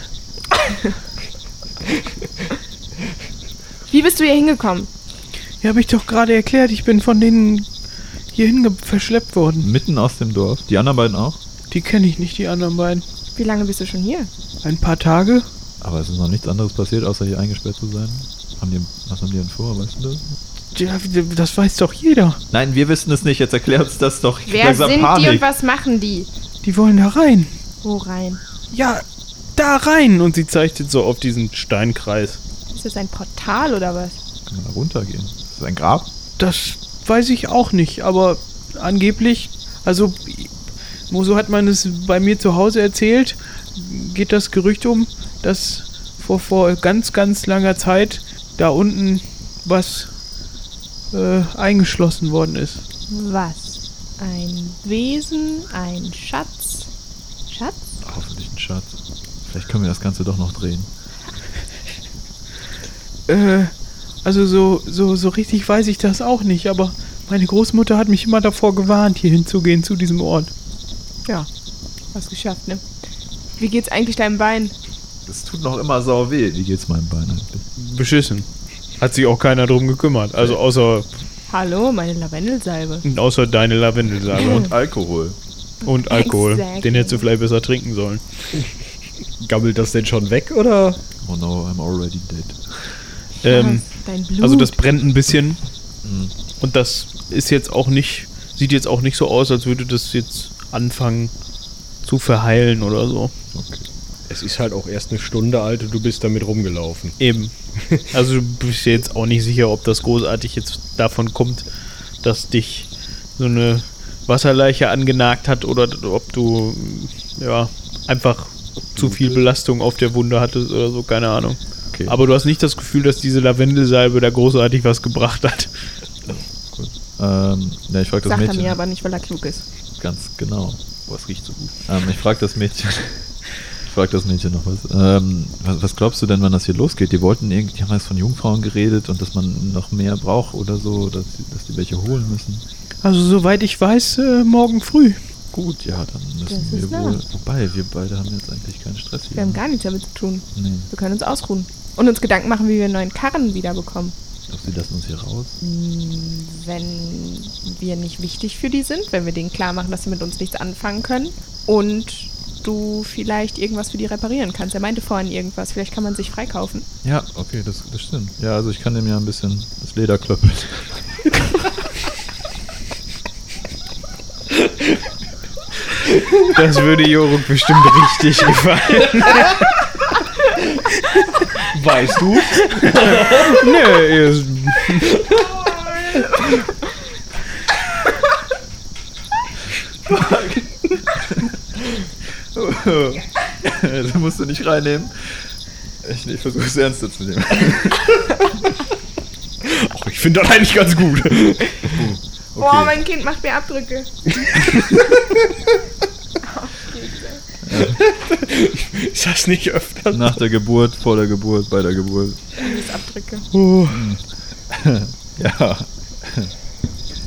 Wie bist du hier hingekommen? Ja, habe ich doch gerade erklärt, ich bin von denen hierhin verschleppt worden. Mitten aus dem Dorf. Die anderen beiden auch. Die kenne ich nicht, die anderen beiden. Wie lange bist du schon hier? Ein paar Tage? Aber es ist noch nichts anderes passiert, außer hier eingesperrt zu sein. Haben die, was haben die denn vor, weißt du das? Ja, das weiß doch jeder. Nein, wir wissen es nicht. Jetzt erklär uns das doch. Ich Wer langsam sind die Panik. und was machen die? Die wollen da rein. Wo rein? Ja, da rein. Und sie zeigt jetzt so auf diesen Steinkreis. Ist das ein Portal oder was? Kann man da runtergehen? Ist das ein Grab? Das weiß ich auch nicht, aber angeblich, also Moso hat man es bei mir zu Hause erzählt, geht das Gerücht um, dass vor, vor ganz, ganz langer Zeit da unten was äh, eingeschlossen worden ist. Was? Ein Wesen? Ein Schatz? Schatz? Hoffentlich ein Schatz. Vielleicht können wir das Ganze doch noch drehen. Äh, also so, so, so richtig weiß ich das auch nicht, aber meine Großmutter hat mich immer davor gewarnt, hier hinzugehen zu diesem Ort. Ja. Was geschafft, ne? Wie geht's eigentlich deinem Bein? Das tut noch immer sau weh. Wie geht's meinem Bein eigentlich? Beschissen. Hat sich auch keiner drum gekümmert. Also außer, Hallo, meine Lavendelsalbe. außer deine Lavendelsalbe. Und Alkohol. Und Alkohol. Exactly. Den hättest du vielleicht besser trinken sollen. Gammelt das denn schon weg oder? Oh no, I'm already dead. Ähm, Dein Blut. also das brennt ein bisschen. Mhm. Und das ist jetzt auch nicht, sieht jetzt auch nicht so aus, als würde das jetzt anfangen zu verheilen oder so. Okay. Es ist halt auch erst eine Stunde alt und du bist damit rumgelaufen. Eben. Also du bist jetzt auch nicht sicher, ob das großartig jetzt davon kommt, dass dich so eine Wasserleiche angenagt hat oder ob du ja einfach zu viel Belastung auf der Wunde hattest oder so, keine Ahnung. Okay. Aber du hast nicht das Gefühl, dass diese Lavendelsalbe da großartig was gebracht hat. Ähm, ja, ich frage das Sagt er Mädchen. mir aber nicht, weil er klug ist. Ganz genau. Boah, es riecht so gut. Ähm, ich frage das Mädchen. Ich frage das Mädchen noch was. Ähm, was. Was glaubst du denn, wann das hier losgeht? Die wollten irgendwie, die haben jetzt von Jungfrauen geredet und dass man noch mehr braucht oder so, dass, die- dass die welche holen müssen. Also soweit ich weiß, äh, morgen früh. Gut, ja, dann müssen Das wir nah. wohl. Wobei, wir beide haben jetzt eigentlich keinen Stress hier. Wir haben gar nichts damit zu tun. nee, Wir können uns ausruhen. Und uns Gedanken machen, wie wir einen neuen Karren wiederbekommen. glaubst du, die lassen uns hier raus? Hm, Wenn wir nicht wichtig für die sind, wenn wir denen klar machen, dass sie mit uns nichts anfangen können. Und du vielleicht irgendwas für die reparieren kannst. Er meinte vorhin irgendwas. Vielleicht kann man sich freikaufen. Ja, okay, das, das stimmt. Ja, also ich kann dem ja ein bisschen das Leder klöppeln. Das würde Joruk bestimmt richtig gefallen. Weißt du? Nö, ist- das musst du nicht reinnehmen. Ich, ich versuche es ernster zu nehmen. Ach, ich finde das eigentlich ganz gut. Boah, mein Kind macht mir Abdrücke. Ist das nicht öfter? Nach der Geburt, vor der Geburt, bei der Geburt. Abdrücke. Ja.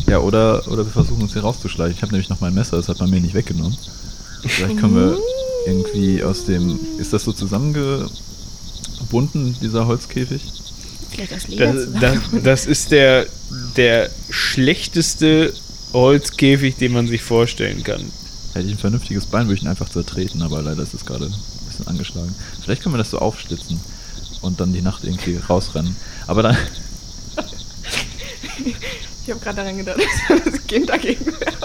Ja, oder, oder wir versuchen uns hier rauszuschleichen. Ich habe nämlich noch mein Messer, das hat man mir nicht weggenommen. Vielleicht können wir irgendwie aus dem. Ist das so zusammengebunden, dieser Holzkäfig? Vielleicht aus Leder das, das, das ist der, der schlechteste Holzkäfig, den man sich vorstellen kann. Hätte ich ein vernünftiges Bein, würde ich ihn einfach zertreten, aber leider ist es gerade ein bisschen angeschlagen. Vielleicht können wir das so aufstützen und dann die Nacht irgendwie rausrennen. Aber dann. Ich habe gerade daran gedacht, dass das Kind dagegen wäre.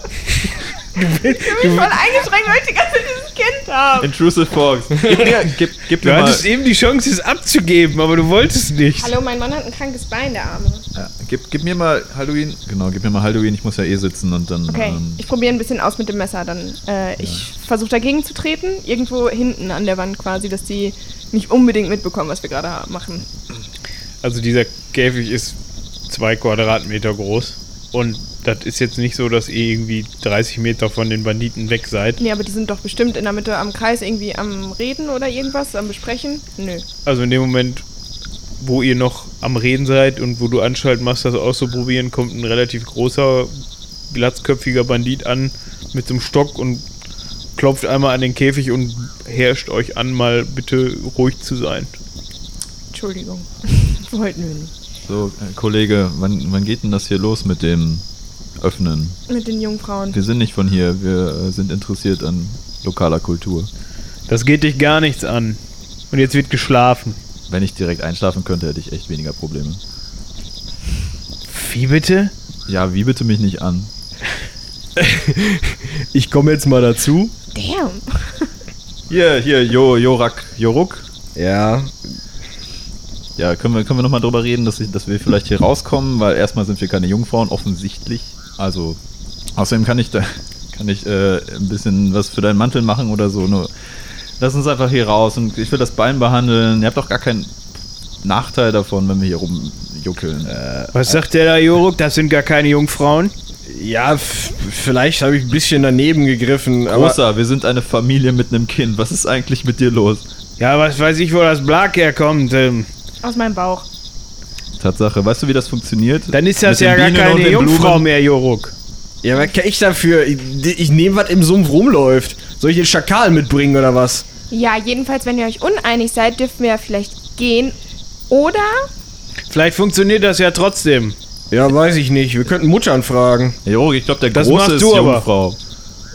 Ich bin voll eingeschränkt, weil ich die ganze Zeit dieses Kind habe. Intrusive Fox. Gib, mir- gib, gib Du mir mal. hattest eben die Chance, es abzugeben, aber du wolltest nicht. Hallo, mein Mann hat ein krankes Bein, der Arme. Ja, gib, gib mir mal Halloween. Genau, gib mir mal Halloween. Ich muss ja eh sitzen und dann. Okay, Ähm, ich probiere ein bisschen aus mit dem Messer. Dann, äh, ich versuche dagegen zu treten, irgendwo hinten an der Wand quasi, dass die nicht unbedingt mitbekommen, was wir gerade machen. Also dieser Käfig ist zwei Quadratmeter groß. Und das ist jetzt nicht so, dass ihr irgendwie 30 Meter von den Banditen weg seid. Nee, aber die sind doch bestimmt in der Mitte am Kreis irgendwie am Reden oder irgendwas, am Besprechen. Nö. Also in dem Moment, wo ihr noch am Reden seid und wo du Anschalt machst, das auszuprobieren, kommt ein relativ großer, glatzköpfiger Bandit an mit so einem Stock und klopft einmal an den Käfig und herrscht euch an, mal bitte ruhig zu sein. Entschuldigung. Wollten wir nicht. so, äh, Kollege, wann, wann geht denn das hier los mit dem Öffnen? Mit den Jungfrauen. Wir sind nicht von hier, wir äh, sind interessiert an lokaler Kultur. Das geht dich gar nichts an. Und jetzt wird geschlafen. Wenn ich direkt einschlafen könnte, hätte ich echt weniger Probleme. Wie bitte? Ja, wie bitte mich nicht an? Ich komme jetzt mal dazu. Damn. Hier, hier, Jo, Jorak, Joruk. Ja, Ja, können wir, können wir nochmal drüber reden, dass, ich, dass wir vielleicht hier rauskommen, weil erstmal sind wir keine Jungfrauen, offensichtlich. Also, außerdem kann ich da, kann ich äh, ein bisschen was für deinen Mantel machen oder so. Nur, lass uns einfach hier raus und ich will das Bein behandeln. Ihr habt doch gar keinen Nachteil davon, wenn wir hier rumjuckeln. Äh, Was sagt der da, Joruk? Das sind gar keine Jungfrauen. ja, vielleicht habe ich ein bisschen daneben gegriffen, aber Großer, wir sind eine Familie mit einem Kind. Was ist eigentlich mit dir los? Ja, was weiß ich, wo das Blag herkommt. Ähm, Aus meinem Bauch. Tatsache, weißt du, wie das funktioniert? dann ist das Mit ja gar keine Jungfrau mehr, Joruk. ja, was kann ich dafür? Ich, ich nehme, was im Sumpf rumläuft. Soll ich den Schakal mitbringen oder was? Ja, jedenfalls, wenn ihr euch uneinig seid, dürfen wir vielleicht gehen. Oder Vielleicht funktioniert das ja trotzdem. Ja, weiß ich nicht. Wir könnten Muttern fragen. Ja, Jo, ich glaube, der Das Große ist du aber. Jungfrau.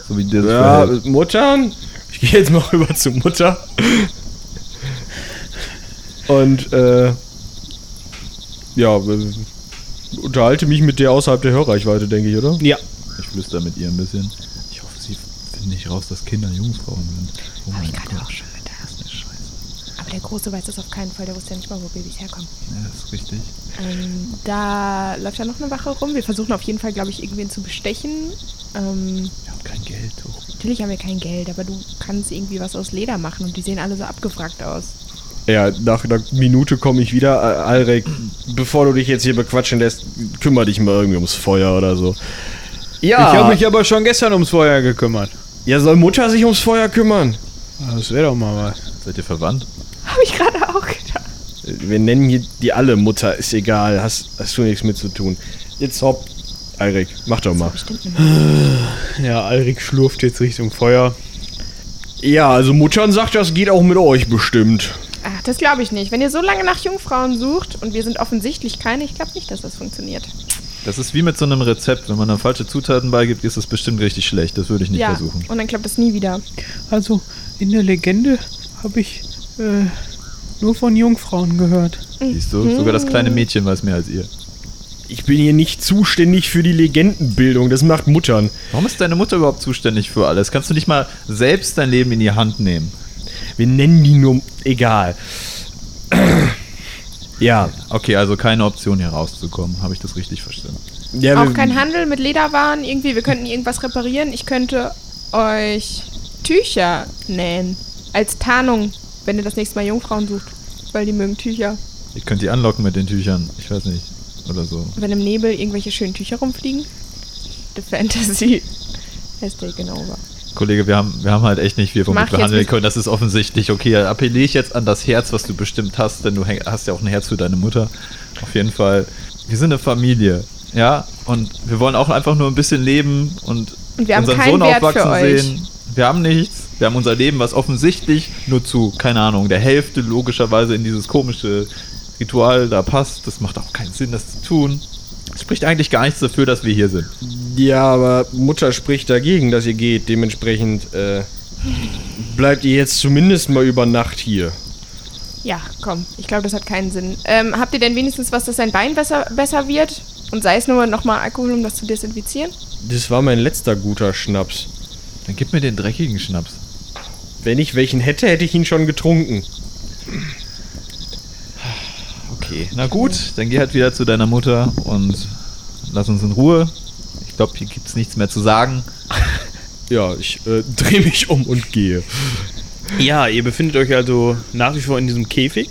So wie dir das Ja, verhält. Muttern? Ich gehe jetzt mal rüber zu Mutter. Und, äh, ja, unterhalte mich mit der außerhalb der Hörreichweite, denke ich, oder? Ja. Ich flüster mit ihr ein bisschen. Ich hoffe, sie finden nicht raus, dass Kinder Jungfrauen sind. Oh mein ich gerade Gott. auch schon gedacht. Das ist eine Scheiße. Aber der Große weiß das auf keinen Fall. Der wusste ja nicht mal, wo Babys herkommen. Ja, das ist richtig. Ähm, da läuft ja noch eine Wache rum. Wir versuchen auf jeden Fall, glaube ich, irgendwen zu bestechen. Ähm, Wir haben kein Geld. Oh. natürlich haben wir kein Geld, aber du kannst irgendwie was aus Leder machen und die sehen alle so abgefragt aus. Ja, nach einer Minute komme ich wieder. Äh, Alrek, bevor du dich jetzt hier bequatschen lässt, kümmere dich mal irgendwie ums Feuer oder so. Ja, Ich habe mich aber schon gestern ums Feuer gekümmert. ja, soll Mutter sich ums Feuer kümmern? Das wäre doch mal was. Seid ihr verwandt? Habe ich gerade auch gedacht. Äh, Wir nennen hier die alle Mutter, ist egal, hast, hast du nichts mit zu tun. Jetzt hopp, Alrek, mach doch mal. Ja, Alrik schlurft jetzt Richtung Feuer. Ja, also Muttern sagt, das geht auch mit euch bestimmt. Ach, das glaube ich nicht. Wenn ihr so lange nach Jungfrauen sucht und wir sind offensichtlich keine, ich glaube nicht, dass das funktioniert. Das ist wie mit so einem Rezept. Wenn man dann falsche Zutaten beigibt, ist es bestimmt richtig schlecht. Das würde ich nicht ja, versuchen. und dann klappt das nie wieder. Also, in der Legende habe ich äh, nur von Jungfrauen gehört. Siehst du, sogar das kleine Mädchen weiß mehr als ihr. Ich bin hier nicht zuständig für die Legendenbildung, das macht Muttern. Warum ist deine Mutter überhaupt zuständig für alles? Kannst du nicht mal selbst dein Leben in die Hand nehmen? Wir nennen die nur. Egal. ja. Okay, also keine Option hier rauszukommen. Habe ich das richtig verstanden? ja Auch wir- kein Handel mit Lederwaren irgendwie. Wir könnten irgendwas reparieren. Ich könnte euch Tücher nähen. Als Tarnung, wenn ihr das nächste Mal Jungfrauen sucht. Weil die mögen Tücher. Ihr könnt die anlocken mit den Tüchern. Ich weiß nicht. Oder so. Wenn im Nebel irgendwelche schönen Tücher rumfliegen. The Fantasy has taken over. Kollege, wir haben, wir haben halt echt nicht viel Mach womit wir jetzt handeln mit- können. Das ist offensichtlich. Okay, da appelliere ich jetzt an das Herz, was du bestimmt hast, denn du hast ja auch ein Herz für deine Mutter. Auf jeden Fall. Wir sind eine Familie. Ja, und wir wollen auch einfach nur ein bisschen leben und, Und unseren Sohn Wert aufwachsen sehen. Wir haben nichts. Wir haben unser Leben, was offensichtlich nur zu, keine Ahnung, der Hälfte logischerweise in dieses komische Ritual da passt. Das macht auch keinen Sinn, das zu tun. Es spricht eigentlich gar nichts dafür, dass wir hier sind. Ja, aber Mutter spricht dagegen, dass ihr geht. Dementsprechend äh, bleibt ihr jetzt zumindest mal über Nacht hier. Ja, komm. Ich glaube, das hat keinen Sinn. Ähm, habt ihr denn wenigstens was, dass sein Bein besser, besser wird? Und sei es nur nochmal Alkohol, um das zu desinfizieren? Das war mein letzter guter Schnaps. Dann gib mir den dreckigen Schnaps. Wenn ich welchen hätte, hätte ich ihn schon getrunken. Okay, na gut, dann geh halt wieder zu deiner Mutter und lass uns in Ruhe. Ich glaube, hier gibt's nichts mehr zu sagen. Ja, ich äh, drehe mich um und gehe. Ja, ihr befindet euch also nach wie vor in diesem Käfig,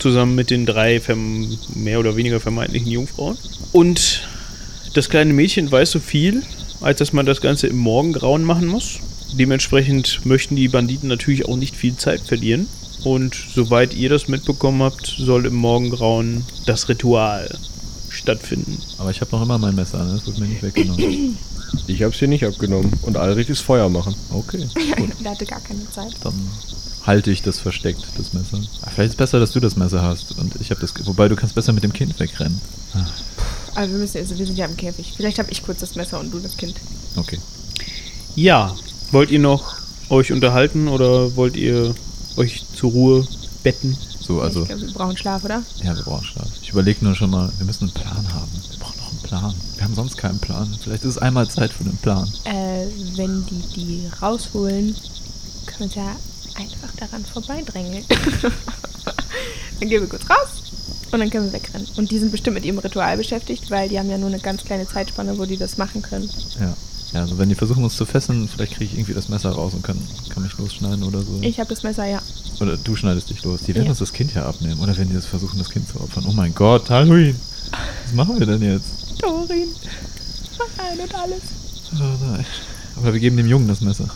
zusammen mit den drei mehr oder weniger vermeintlichen Jungfrauen. Und das kleine Mädchen weiß so viel, als dass man das Ganze im Morgengrauen machen muss. Dementsprechend möchten die Banditen natürlich auch nicht viel Zeit verlieren. Und soweit ihr das mitbekommen habt, soll im Morgengrauen das Ritual stattfinden. Aber ich habe noch immer mein Messer, ne? das wird mir nicht weggenommen. Ich hab's hier nicht abgenommen. Und Alrik ist Feuer machen. Okay, Der hatte gar keine Zeit. dann halte ich das versteckt, das Messer. Ah, vielleicht ist es besser, dass du das Messer hast und ich habe das. Wobei du kannst besser mit dem Kind wegrennen. Aber wir müssen, also wir sind ja im Käfig. Vielleicht habe ich kurz das Messer und du das Kind. Okay. Ja, wollt ihr noch euch unterhalten oder wollt ihr euch zur Ruhe betten? So, also, Ich glaube, wir brauchen Schlaf, oder? ja, wir brauchen Schlaf. Ich überlege nur schon mal, wir müssen einen Plan haben. Wir brauchen noch einen Plan. Wir haben sonst keinen Plan. Vielleicht ist es einmal Zeit für einen Plan. Äh, wenn die die rausholen, können wir ja einfach daran vorbeidrängeln. dann gehen wir kurz raus und dann können wir wegrennen. Und die sind bestimmt mit ihrem Ritual beschäftigt, weil die haben ja nur eine ganz kleine Zeitspanne, wo die das machen können. Ja. Ja, also wenn die versuchen uns zu fesseln, vielleicht kriege ich irgendwie das Messer raus und kann, kann mich losschneiden oder so. Ich habe das Messer, ja. Oder du schneidest dich los. Die werden Ja. uns das Kind ja abnehmen. Oder wenn die das versuchen, das Kind zu opfern. Oh mein Gott, Halloween. Was machen wir denn jetzt? Dorin. Nein und alles. Oh nein. Aber wir geben dem Jungen das Messer.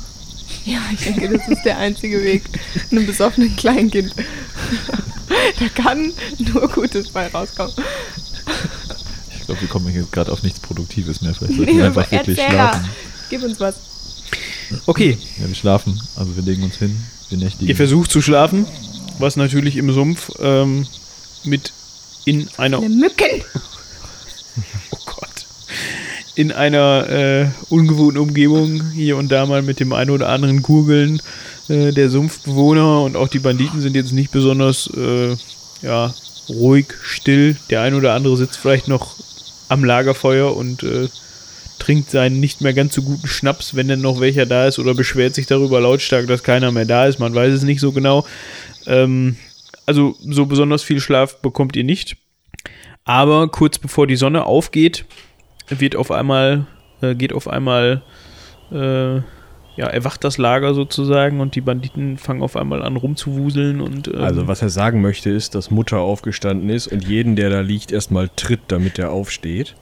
Ja, ich denke, das ist der einzige Weg. Einem besoffenen Kleinkind. da kann nur Gutes bei rauskommen. Ich glaube, wir kommen jetzt gerade auf nichts Produktives mehr. Vielleicht sollten Nee, wir einfach wirklich Erzähler, schlafen. gib uns was. Okay, Ja, wir schlafen. Also wir legen uns hin. Wir nächtigen. Ihr versucht zu schlafen, was natürlich im Sumpf ähm, mit in einer Eine Mücken. oh Gott in einer äh, ungewohnten Umgebung hier und da mal mit dem einen oder anderen Gurgeln äh, der Sumpfbewohner und auch die Banditen sind jetzt nicht besonders äh, ja ruhig still. Der ein oder andere sitzt vielleicht noch am Lagerfeuer und äh, trinkt seinen nicht mehr ganz so guten Schnaps, wenn denn noch welcher da ist, oder beschwert sich darüber lautstark, dass keiner mehr da ist. Man weiß es nicht so genau. Ähm, also so besonders viel Schlaf bekommt ihr nicht. Aber kurz bevor die Sonne aufgeht, wird auf einmal, äh, geht auf einmal, äh, ja, erwacht das Lager sozusagen und die Banditen fangen auf einmal an rumzuwuseln und ähm, Also, was er sagen möchte, ist, dass Mutter aufgestanden ist und jeden, der da liegt, erstmal tritt, damit er aufsteht.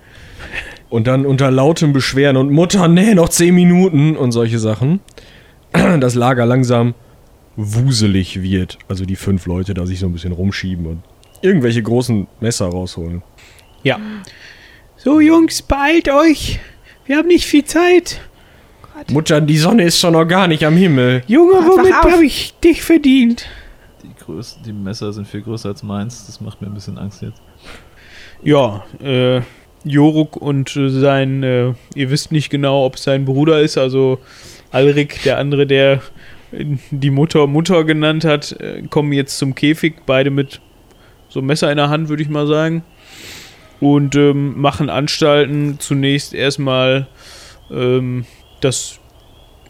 Und dann unter lautem Beschweren und Mutter, nee, noch zehn Minuten und solche Sachen, das Lager langsam wuselig wird. Also die fünf Leute da sich so ein bisschen rumschieben und irgendwelche großen Messer rausholen. ja. So Jungs, beeilt euch. Wir haben nicht viel Zeit. Mutter, die Sonne ist schon noch gar nicht am Himmel. Junge, Gott, womit habe ich dich verdient? Die, größten, die Messer sind viel größer als meins. Das macht mir ein bisschen Angst jetzt. Ja, äh, Joruk und äh, sein, äh, ihr wisst nicht genau, ob es sein Bruder ist, also Alrik, der andere, der die Mutter Mutter genannt hat, äh, kommen jetzt zum Käfig, beide mit so einem Messer in der Hand, würde ich mal sagen. Und ähm, machen Anstalten, zunächst erstmal ähm, das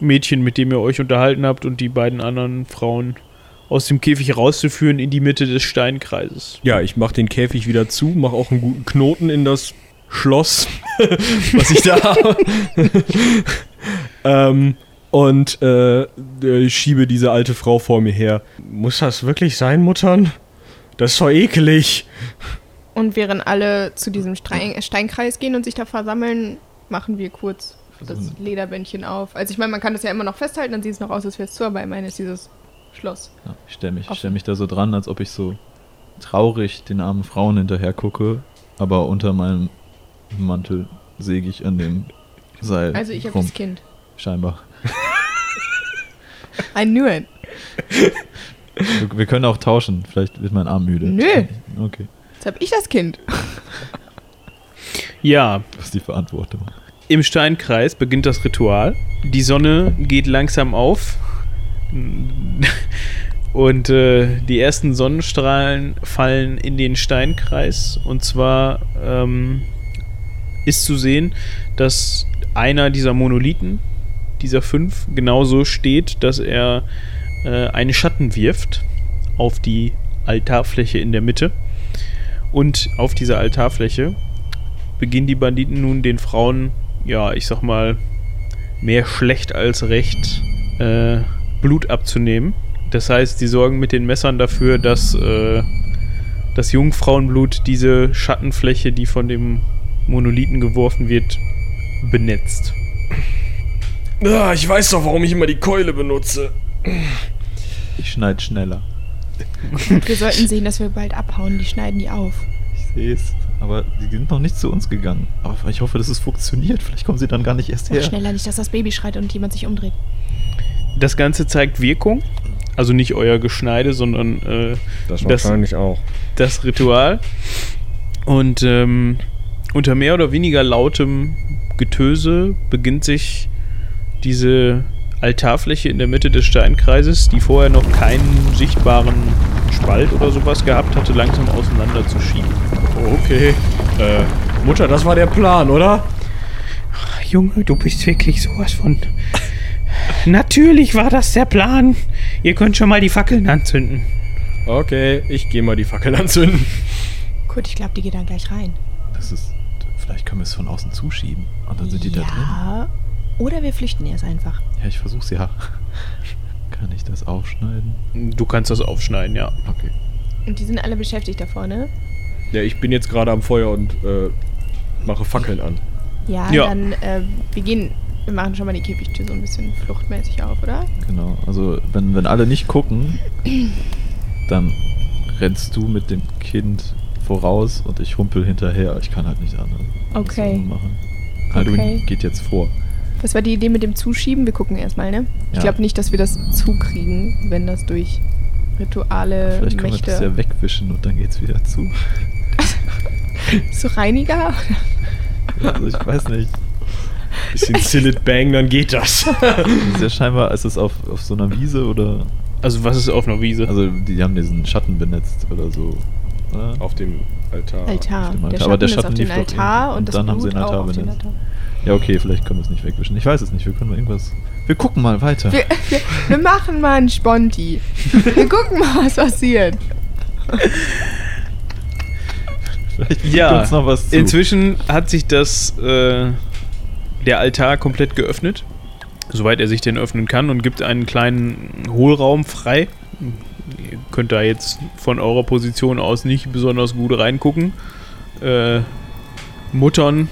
Mädchen, mit dem ihr euch unterhalten habt, und die beiden anderen Frauen aus dem Käfig rauszuführen in die Mitte des Steinkreises. Ja, ich mach den Käfig wieder zu, mach auch einen guten Knoten in das Schloss, was ich da habe. ähm, und äh, äh, schiebe diese alte Frau vor mir her. Muss das wirklich sein, Muttern? Das ist doch ekelig. Und während alle zu diesem Stein Steinkreis gehen und sich da versammeln, machen wir kurz das Lederbändchen auf. Also ich meine, man kann das ja immer noch festhalten, dann sieht es noch aus, als wäre es zu, aber immerhin ist dieses Schloss. Ja, ich stelle mich, stell mich da so dran, als ob ich so traurig den armen Frauen hinterher gucke, aber unter meinem Mantel säge ich an dem Seil Also ich habe das Kind. Scheinbar. I knew it. Wir, wir können auch tauschen, vielleicht wird mein Arm müde. Nö. Okay, Jetzt habe ich das Kind. Ja, das ist die Verantwortung. Im Steinkreis beginnt das Ritual. Die Sonne geht langsam auf. Und äh, die ersten Sonnenstrahlen fallen in den Steinkreis. Und zwar ähm, ist zu sehen, dass einer dieser Monolithen, dieser fünf, genauso steht, dass er äh, einen Schatten wirft auf die Altarfläche in der Mitte. Und auf dieser Altarfläche beginnen die Banditen nun den Frauen, ja, ich sag mal, mehr schlecht als recht äh, Blut abzunehmen. Das heißt, sie sorgen mit den Messern dafür, dass äh, das Jungfrauenblut diese Schattenfläche, die von dem Monolithen geworfen wird, benetzt. Ah, ich weiß doch, warum ich immer die Keule benutze. Ich schneide schneller. Wir sollten sehen, dass wir bald abhauen. Die schneiden die auf. Ich sehe es. Aber die sind noch nicht zu uns gegangen. Aber ich hoffe, dass es funktioniert. Vielleicht kommen sie dann gar nicht erst Und her. schneller nicht, dass das Baby schreit und jemand sich umdreht. Das Ganze zeigt Wirkung. Also nicht euer Geschneide, sondern äh, Das Das- wahrscheinlich auch. das Ritual. Und ähm, unter mehr oder weniger lautem Getöse beginnt sich diese Altarfläche in der Mitte des Steinkreises, die vorher noch keinen sichtbaren Spalt oder sowas gehabt hatte, langsam auseinander zu schieben. Okay. Äh, Mutter, das war der Plan, oder? Junge, du bist wirklich sowas von. Natürlich war das der Plan. Ihr könnt schon mal die Fackeln anzünden. Okay, ich gehe mal die Fackeln anzünden. Gut, ich glaube, die geht dann gleich rein. Das ist. Vielleicht können wir es von außen zuschieben. Und dann sind die da drin. ja. Oder wir flüchten erst einfach. Ja, ich versuch's ja. Kann ich das aufschneiden? Du kannst das aufschneiden, ja. Okay. Und die sind alle beschäftigt da vorne. Ja, ich bin jetzt gerade am Feuer und äh, mache Fackeln an. Ja, Ja. dann, äh, wir gehen, wir machen schon mal die Käfigtür so ein bisschen fluchtmäßig auf, oder? Genau. Also, wenn, wenn alle nicht gucken, dann rennst du mit dem Kind voraus und ich humpel hinterher. Ich kann halt nicht anders Okay. machen. Alduin Okay. geht jetzt vor. Was war die Idee mit dem Zuschieben? Wir gucken erstmal, ne? Ich Ja. glaube nicht, dass wir das zukriegen, wenn das durch Rituale, Vielleicht können wir das Mächte. ja wegwischen und dann geht's wieder zu. So Reiniger? Also ich weiß nicht. Bisschen Sillet Bang, dann geht das. Das ist ja scheinbar, ist es auf, auf so einer Wiese oder. Also, was ist auf einer Wiese? Also die haben diesen Schatten benetzt oder so. Oder? Auf dem Altar. Altar. dem Der Altar. Schatten, Aber der ist Schatten auf den lief Altar und, Und das dann Blut haben sie den auch Altar den. Altar. Ja, okay, vielleicht können wir es nicht wegwischen. Ich weiß es nicht. Wir können mal irgendwas. Wir gucken mal weiter. Wir, wir, wir machen mal einen Sponti. Wir gucken mal, was passiert. Vielleicht Ja, uns noch was zu. Inzwischen hat sich das äh, der Altar komplett geöffnet, soweit er sich denn öffnen kann und gibt einen kleinen Hohlraum frei. Ihr könnt da jetzt von eurer Position aus nicht besonders gut reingucken. Äh, Muttern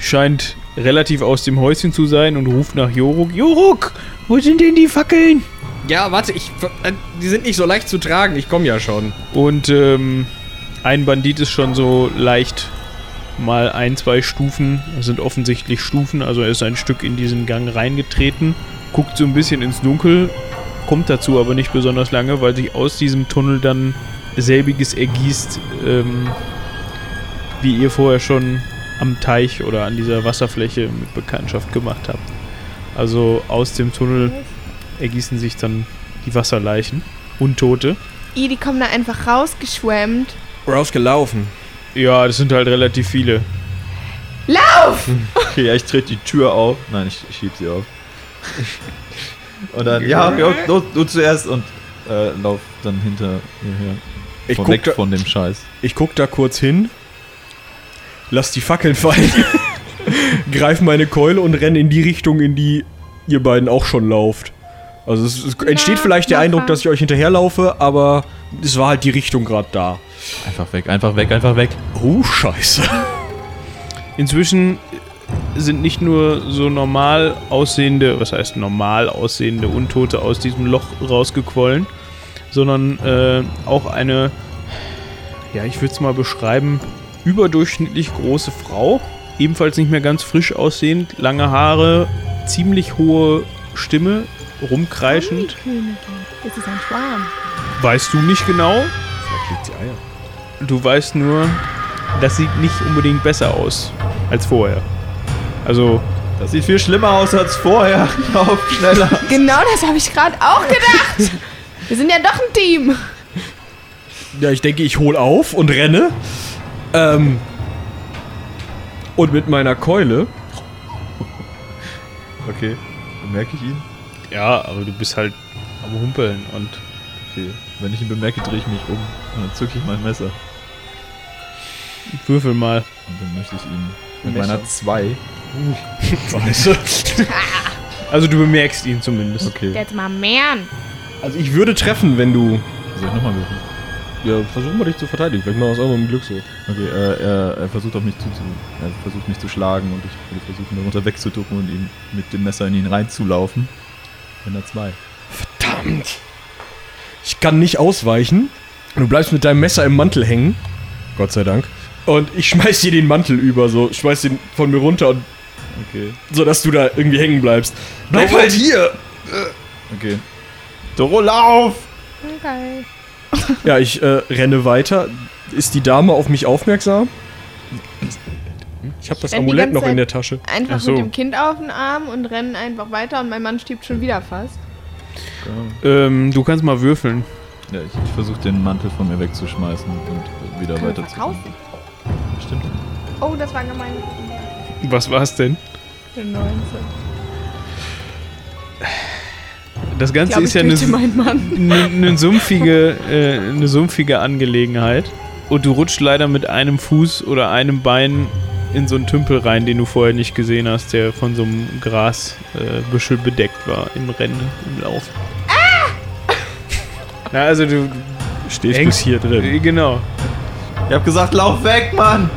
scheint relativ aus dem Häuschen zu sein und ruft nach Joruk. Joruk, wo sind denn die Fackeln? Ja, warte, ich, äh, die sind nicht so leicht zu tragen. Ich komme ja schon. Und ähm, ein Bandit ist schon so leicht mal ein, zwei Stufen, das sind offensichtlich Stufen, also er ist ein Stück in diesen Gang reingetreten, guckt so ein bisschen ins Dunkel, kommt dazu aber nicht besonders lange, weil sich aus diesem Tunnel dann selbiges ergießt, ähm, wie ihr vorher schon am Teich oder an dieser Wasserfläche mit Bekanntschaft gemacht habt. Also aus dem Tunnel ergießen sich dann die Wasserleichen. Untote. I, die kommen da einfach rausgeschwemmt. Rausgelaufen. Ja, das sind halt relativ viele. Lauf! Okay, ja, ich trete die Tür auf. Nein, ich, ich schieb sie auf. Und dann, ja, ja du, du zuerst und äh, lauf dann hinter ihr her. Ich Von guck, weg da, von dem Scheiß. ich guck da kurz hin, lass die Fackeln fallen, greif meine Keule und renn in die Richtung, in die ihr beiden auch schon lauft. Also es, es entsteht Na, vielleicht der. Eindruck, dass ich euch hinterherlaufe, aber es war halt die Richtung gerade da. Einfach weg, einfach weg, einfach weg. Oh, scheiße. Inzwischen sind nicht nur so normal aussehende, was heißt normal aussehende Untote aus diesem Loch rausgequollen, sondern äh, auch eine, ja, ich würde es mal beschreiben, überdurchschnittlich große Frau, ebenfalls nicht mehr ganz frisch aussehend, lange Haare, ziemlich hohe Stimme, rumkreischend. Das ist ein Schwarm. Weißt du nicht genau, Vielleicht liegt sie Eier. du weißt nur, das sieht nicht unbedingt besser aus als vorher. Also, Das sieht viel schlimmer aus als vorher. Lauf schneller. Genau das habe ich gerade auch gedacht. Wir sind ja doch ein Team. Ja, ich denke, ich hol auf und renne. Ähm, und mit meiner Keule Okay, bemerke ich ihn? ja, aber du bist halt am Humpeln und Okay. Wenn ich ihn bemerke, drehe ich mich um und dann zücke ich mein Messer. würfel mal. Und dann möchte ich ihn mit Messer. meiner 2. Weißt Also du bemerkst ihn zumindest. Okay. Jetzt mal mehren. Also ich würde treffen, wenn du. Soll ich nochmal würfeln? Ja, versuch mal dich zu verteidigen. Vielleicht mal aus eurem Glück so. Okay, äh, er, er versucht auf mich zu, zu er versucht mich zu schlagen und ich will versuchen darunter wegzuducken und ihm mit dem Messer in ihn reinzulaufen. Wenn er 2. Verdammt. Ich kann nicht ausweichen. Du bleibst mit deinem Messer im Mantel hängen. Gott sei Dank. Und ich schmeiß dir den Mantel über, so. Schmeiß den von mir runter, und, Okay. so dass du da irgendwie hängen bleibst. Bleib Doro. halt hier! Okay. Doro, lauf! Okay. Ja, ich äh, renne weiter. Ist die Dame auf mich aufmerksam? Ich habe das die Amulett ganze noch in der Tasche. Einfach Ach so. mit dem Kind auf den Arm und rennen einfach weiter und mein Mann stirbt schon wieder fast. Ähm, du kannst mal würfeln. Ja, ich, ich versuche den Mantel von mir wegzuschmeißen und wieder weiter zu. Stimmt. Oh, das war gemein. Was war's denn? Eine 19. Das Ganze ist ja eine, eine, eine, sumpfige, äh, eine sumpfige Angelegenheit. Und du rutscht leider mit einem Fuß oder einem Bein in so einen Tümpel rein, den du vorher nicht gesehen hast, der von so einem Grasbüschel äh, bedeckt war im Rennen, im Lauf. Na, also du Stehst hängst bis hier drin. Genau. Ich hab gesagt, lauf weg, Mann!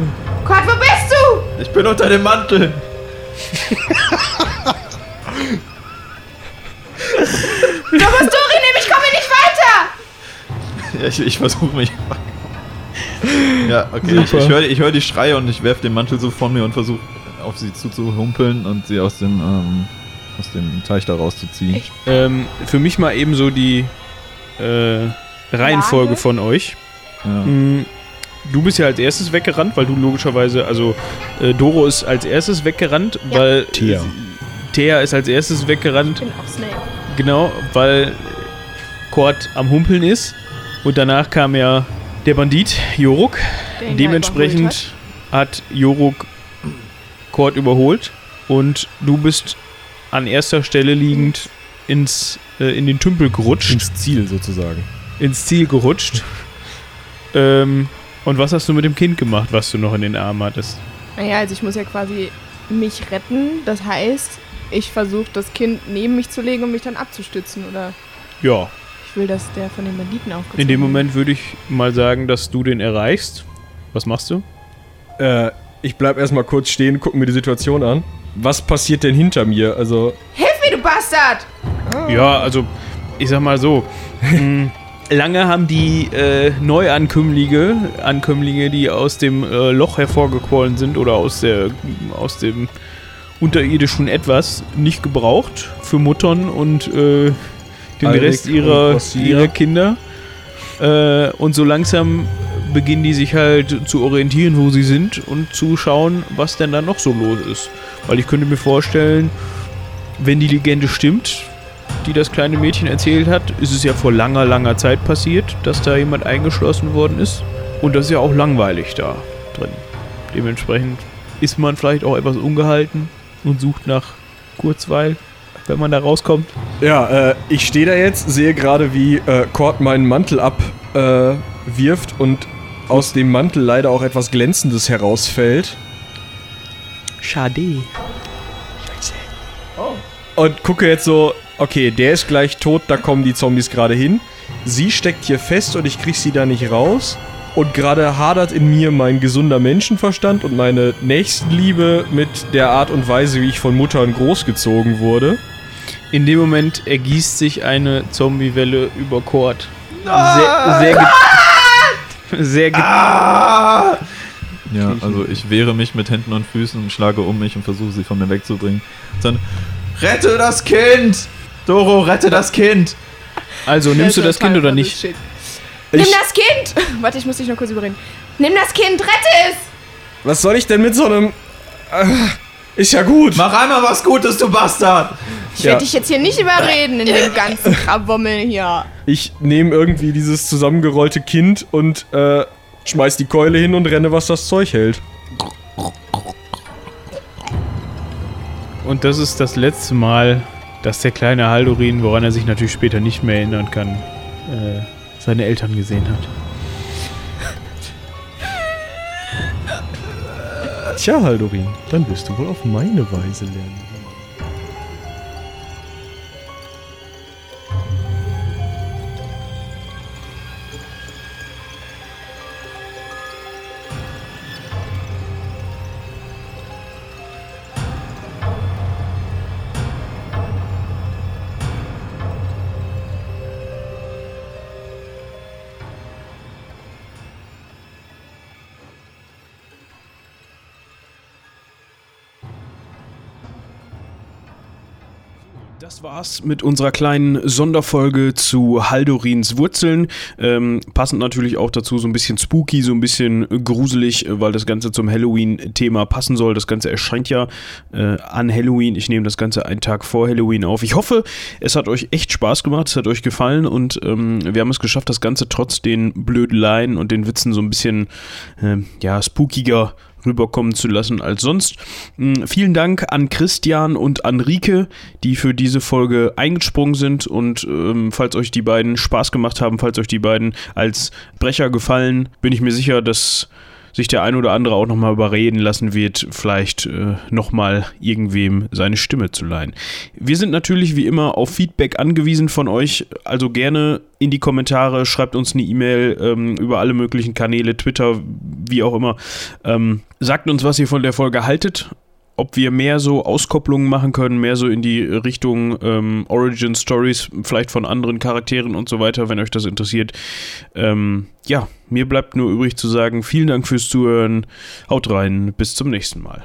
Gott, wo bist du? Ich bin unter dem Mantel! Du musst durchnehmen, ich komme nicht weiter. Ja, ich, ich versuche mich. Ja, okay. Ich, Super. ich höre ich hör die Schreie und ich werfe den Mantel so von mir und versuche auf sie zuzuhumpeln und sie aus dem, ähm, aus dem Teich da rauszuziehen. Ähm, für mich mal ebenso die äh, Reihenfolge Lage? von euch. Ja. Mm, Du bist ja als erstes weggerannt, weil du logischerweise, also äh, Doro ist als erstes weggerannt, Ja. weil Thea. Thea ist als erstes weggerannt, Ich bin auch Snape. genau, weil Kord am Humpeln ist. Und danach kam ja der Bandit, Joruk. der ihn ja Dementsprechend hat Joruk Kord überholt und du bist an erster Stelle liegend ins, äh, in den Tümpel gerutscht, Ins Ziel sozusagen. ins Ziel gerutscht. ähm, und was hast du mit dem Kind gemacht, was du noch in den Armen hattest? Naja, also ich muss ja quasi mich retten. Das heißt, ich versuche das Kind neben mich zu legen und mich dann abzustützen. Oder Ja, ich will, dass der von den Banditen aufgezogen in dem. Moment würde ich mal sagen, dass du den erreichst. Was machst du? Äh, ich bleib erstmal kurz stehen, guck mir die Situation an. Was passiert denn hinter mir? Also, Hilf mir, du Bastard! Ja, also ich sag mal so. Lange haben die äh, Neuankömmlinge, Ankömmlinge, die aus dem äh, Loch hervorgequollen sind oder aus der aus dem unterirdischen etwas nicht gebraucht für Muttern und äh, den Alrik Rest ihrer, ihrer Kinder. Äh, und so langsam beginnen die sich halt zu orientieren, wo sie sind und zu schauen, was denn da noch so los ist. Weil ich könnte mir vorstellen, wenn die Legende stimmt, die das kleine Mädchen erzählt hat, ist es ja vor langer, langer Zeit passiert, dass da jemand eingeschlossen worden ist. Und das ist ja auch langweilig da drin. Dementsprechend ist man vielleicht auch etwas ungehalten und sucht nach Kurzweil, wenn man da rauskommt. Ja, äh, ich stehe da jetzt, sehe gerade, wie äh, Cord meinen Mantel abwirft äh, wirft und aus dem Mantel leider auch etwas Glänzendes herausfällt. Schade. Und gucke jetzt so, okay, der ist gleich tot, da kommen die Zombies gerade hin. Sie steckt hier fest und ich krieg sie da nicht raus. Und gerade hadert in mir mein gesunder Menschenverstand und meine Nächstenliebe mit der Art und Weise, wie ich von Muttern großgezogen wurde. In dem Moment ergießt sich eine Zombiewelle über Kord. Sehr, sehr, ge sehr ge Ja, also ich wehre mich mit Händen und Füßen und schlage um mich und versuche sie von mir wegzubringen. Dann rette das Kind! Doro, rette das Kind! Also, nimmst du das Kind oder nicht? Nimm das Kind! Warte, ich muss dich noch kurz überreden. Nimm das Kind, rette es! Was soll ich denn mit so einem. Äh, ist ja gut. Mach einmal was Gutes, du Bastard! Ich Ja. werde dich jetzt hier nicht überreden in dem ganzen Krawummel hier. Ich nehme irgendwie dieses zusammengerollte Kind und äh, schmeiß die Keule hin und renne, was das Zeug hält. Und das ist das letzte Mal, dass der kleine Haldorin, woran er sich natürlich später nicht mehr erinnern kann, äh, seine Eltern gesehen hat. Tja, Haldorin, dann wirst du wohl auf meine Weise lernen. War's mit unserer kleinen Sonderfolge zu Haldorins Wurzeln. Ähm, passend natürlich auch dazu so ein bisschen spooky, so ein bisschen gruselig, weil das Ganze zum Halloween-Thema passen soll. Das Ganze erscheint ja äh, an Halloween. Ich nehme das Ganze einen Tag vor Halloween auf. Ich hoffe, es hat euch echt Spaß gemacht, es hat euch gefallen und ähm, wir haben es geschafft, das Ganze trotz den Blödeleien und den Witzen so ein bisschen äh, ja, spookiger rüberkommen zu lassen als sonst. Mm, Vielen Dank an Christian und an Rike, die für diese Folge eingesprungen sind und ähm, falls euch die beiden Spaß gemacht haben, falls euch die beiden als Brecher gefallen, bin ich mir sicher, dass sich der ein oder andere auch nochmal überreden lassen wird, vielleicht äh, nochmal irgendwem seine Stimme zu leihen. Wir sind natürlich wie immer auf Feedback angewiesen von euch, also gerne in die Kommentare, schreibt uns eine E-Mail ähm, über alle möglichen Kanäle, Twitter, wie auch immer. Ähm, sagt uns, was ihr von der Folge haltet. Ob wir mehr so Auskopplungen machen können, mehr so in die Richtung ähm, Origin Stories, vielleicht von anderen Charakteren und so weiter, wenn euch das interessiert. Ähm, ja, mir bleibt nur übrig zu sagen, vielen Dank fürs Zuhören. Haut rein, bis zum nächsten Mal.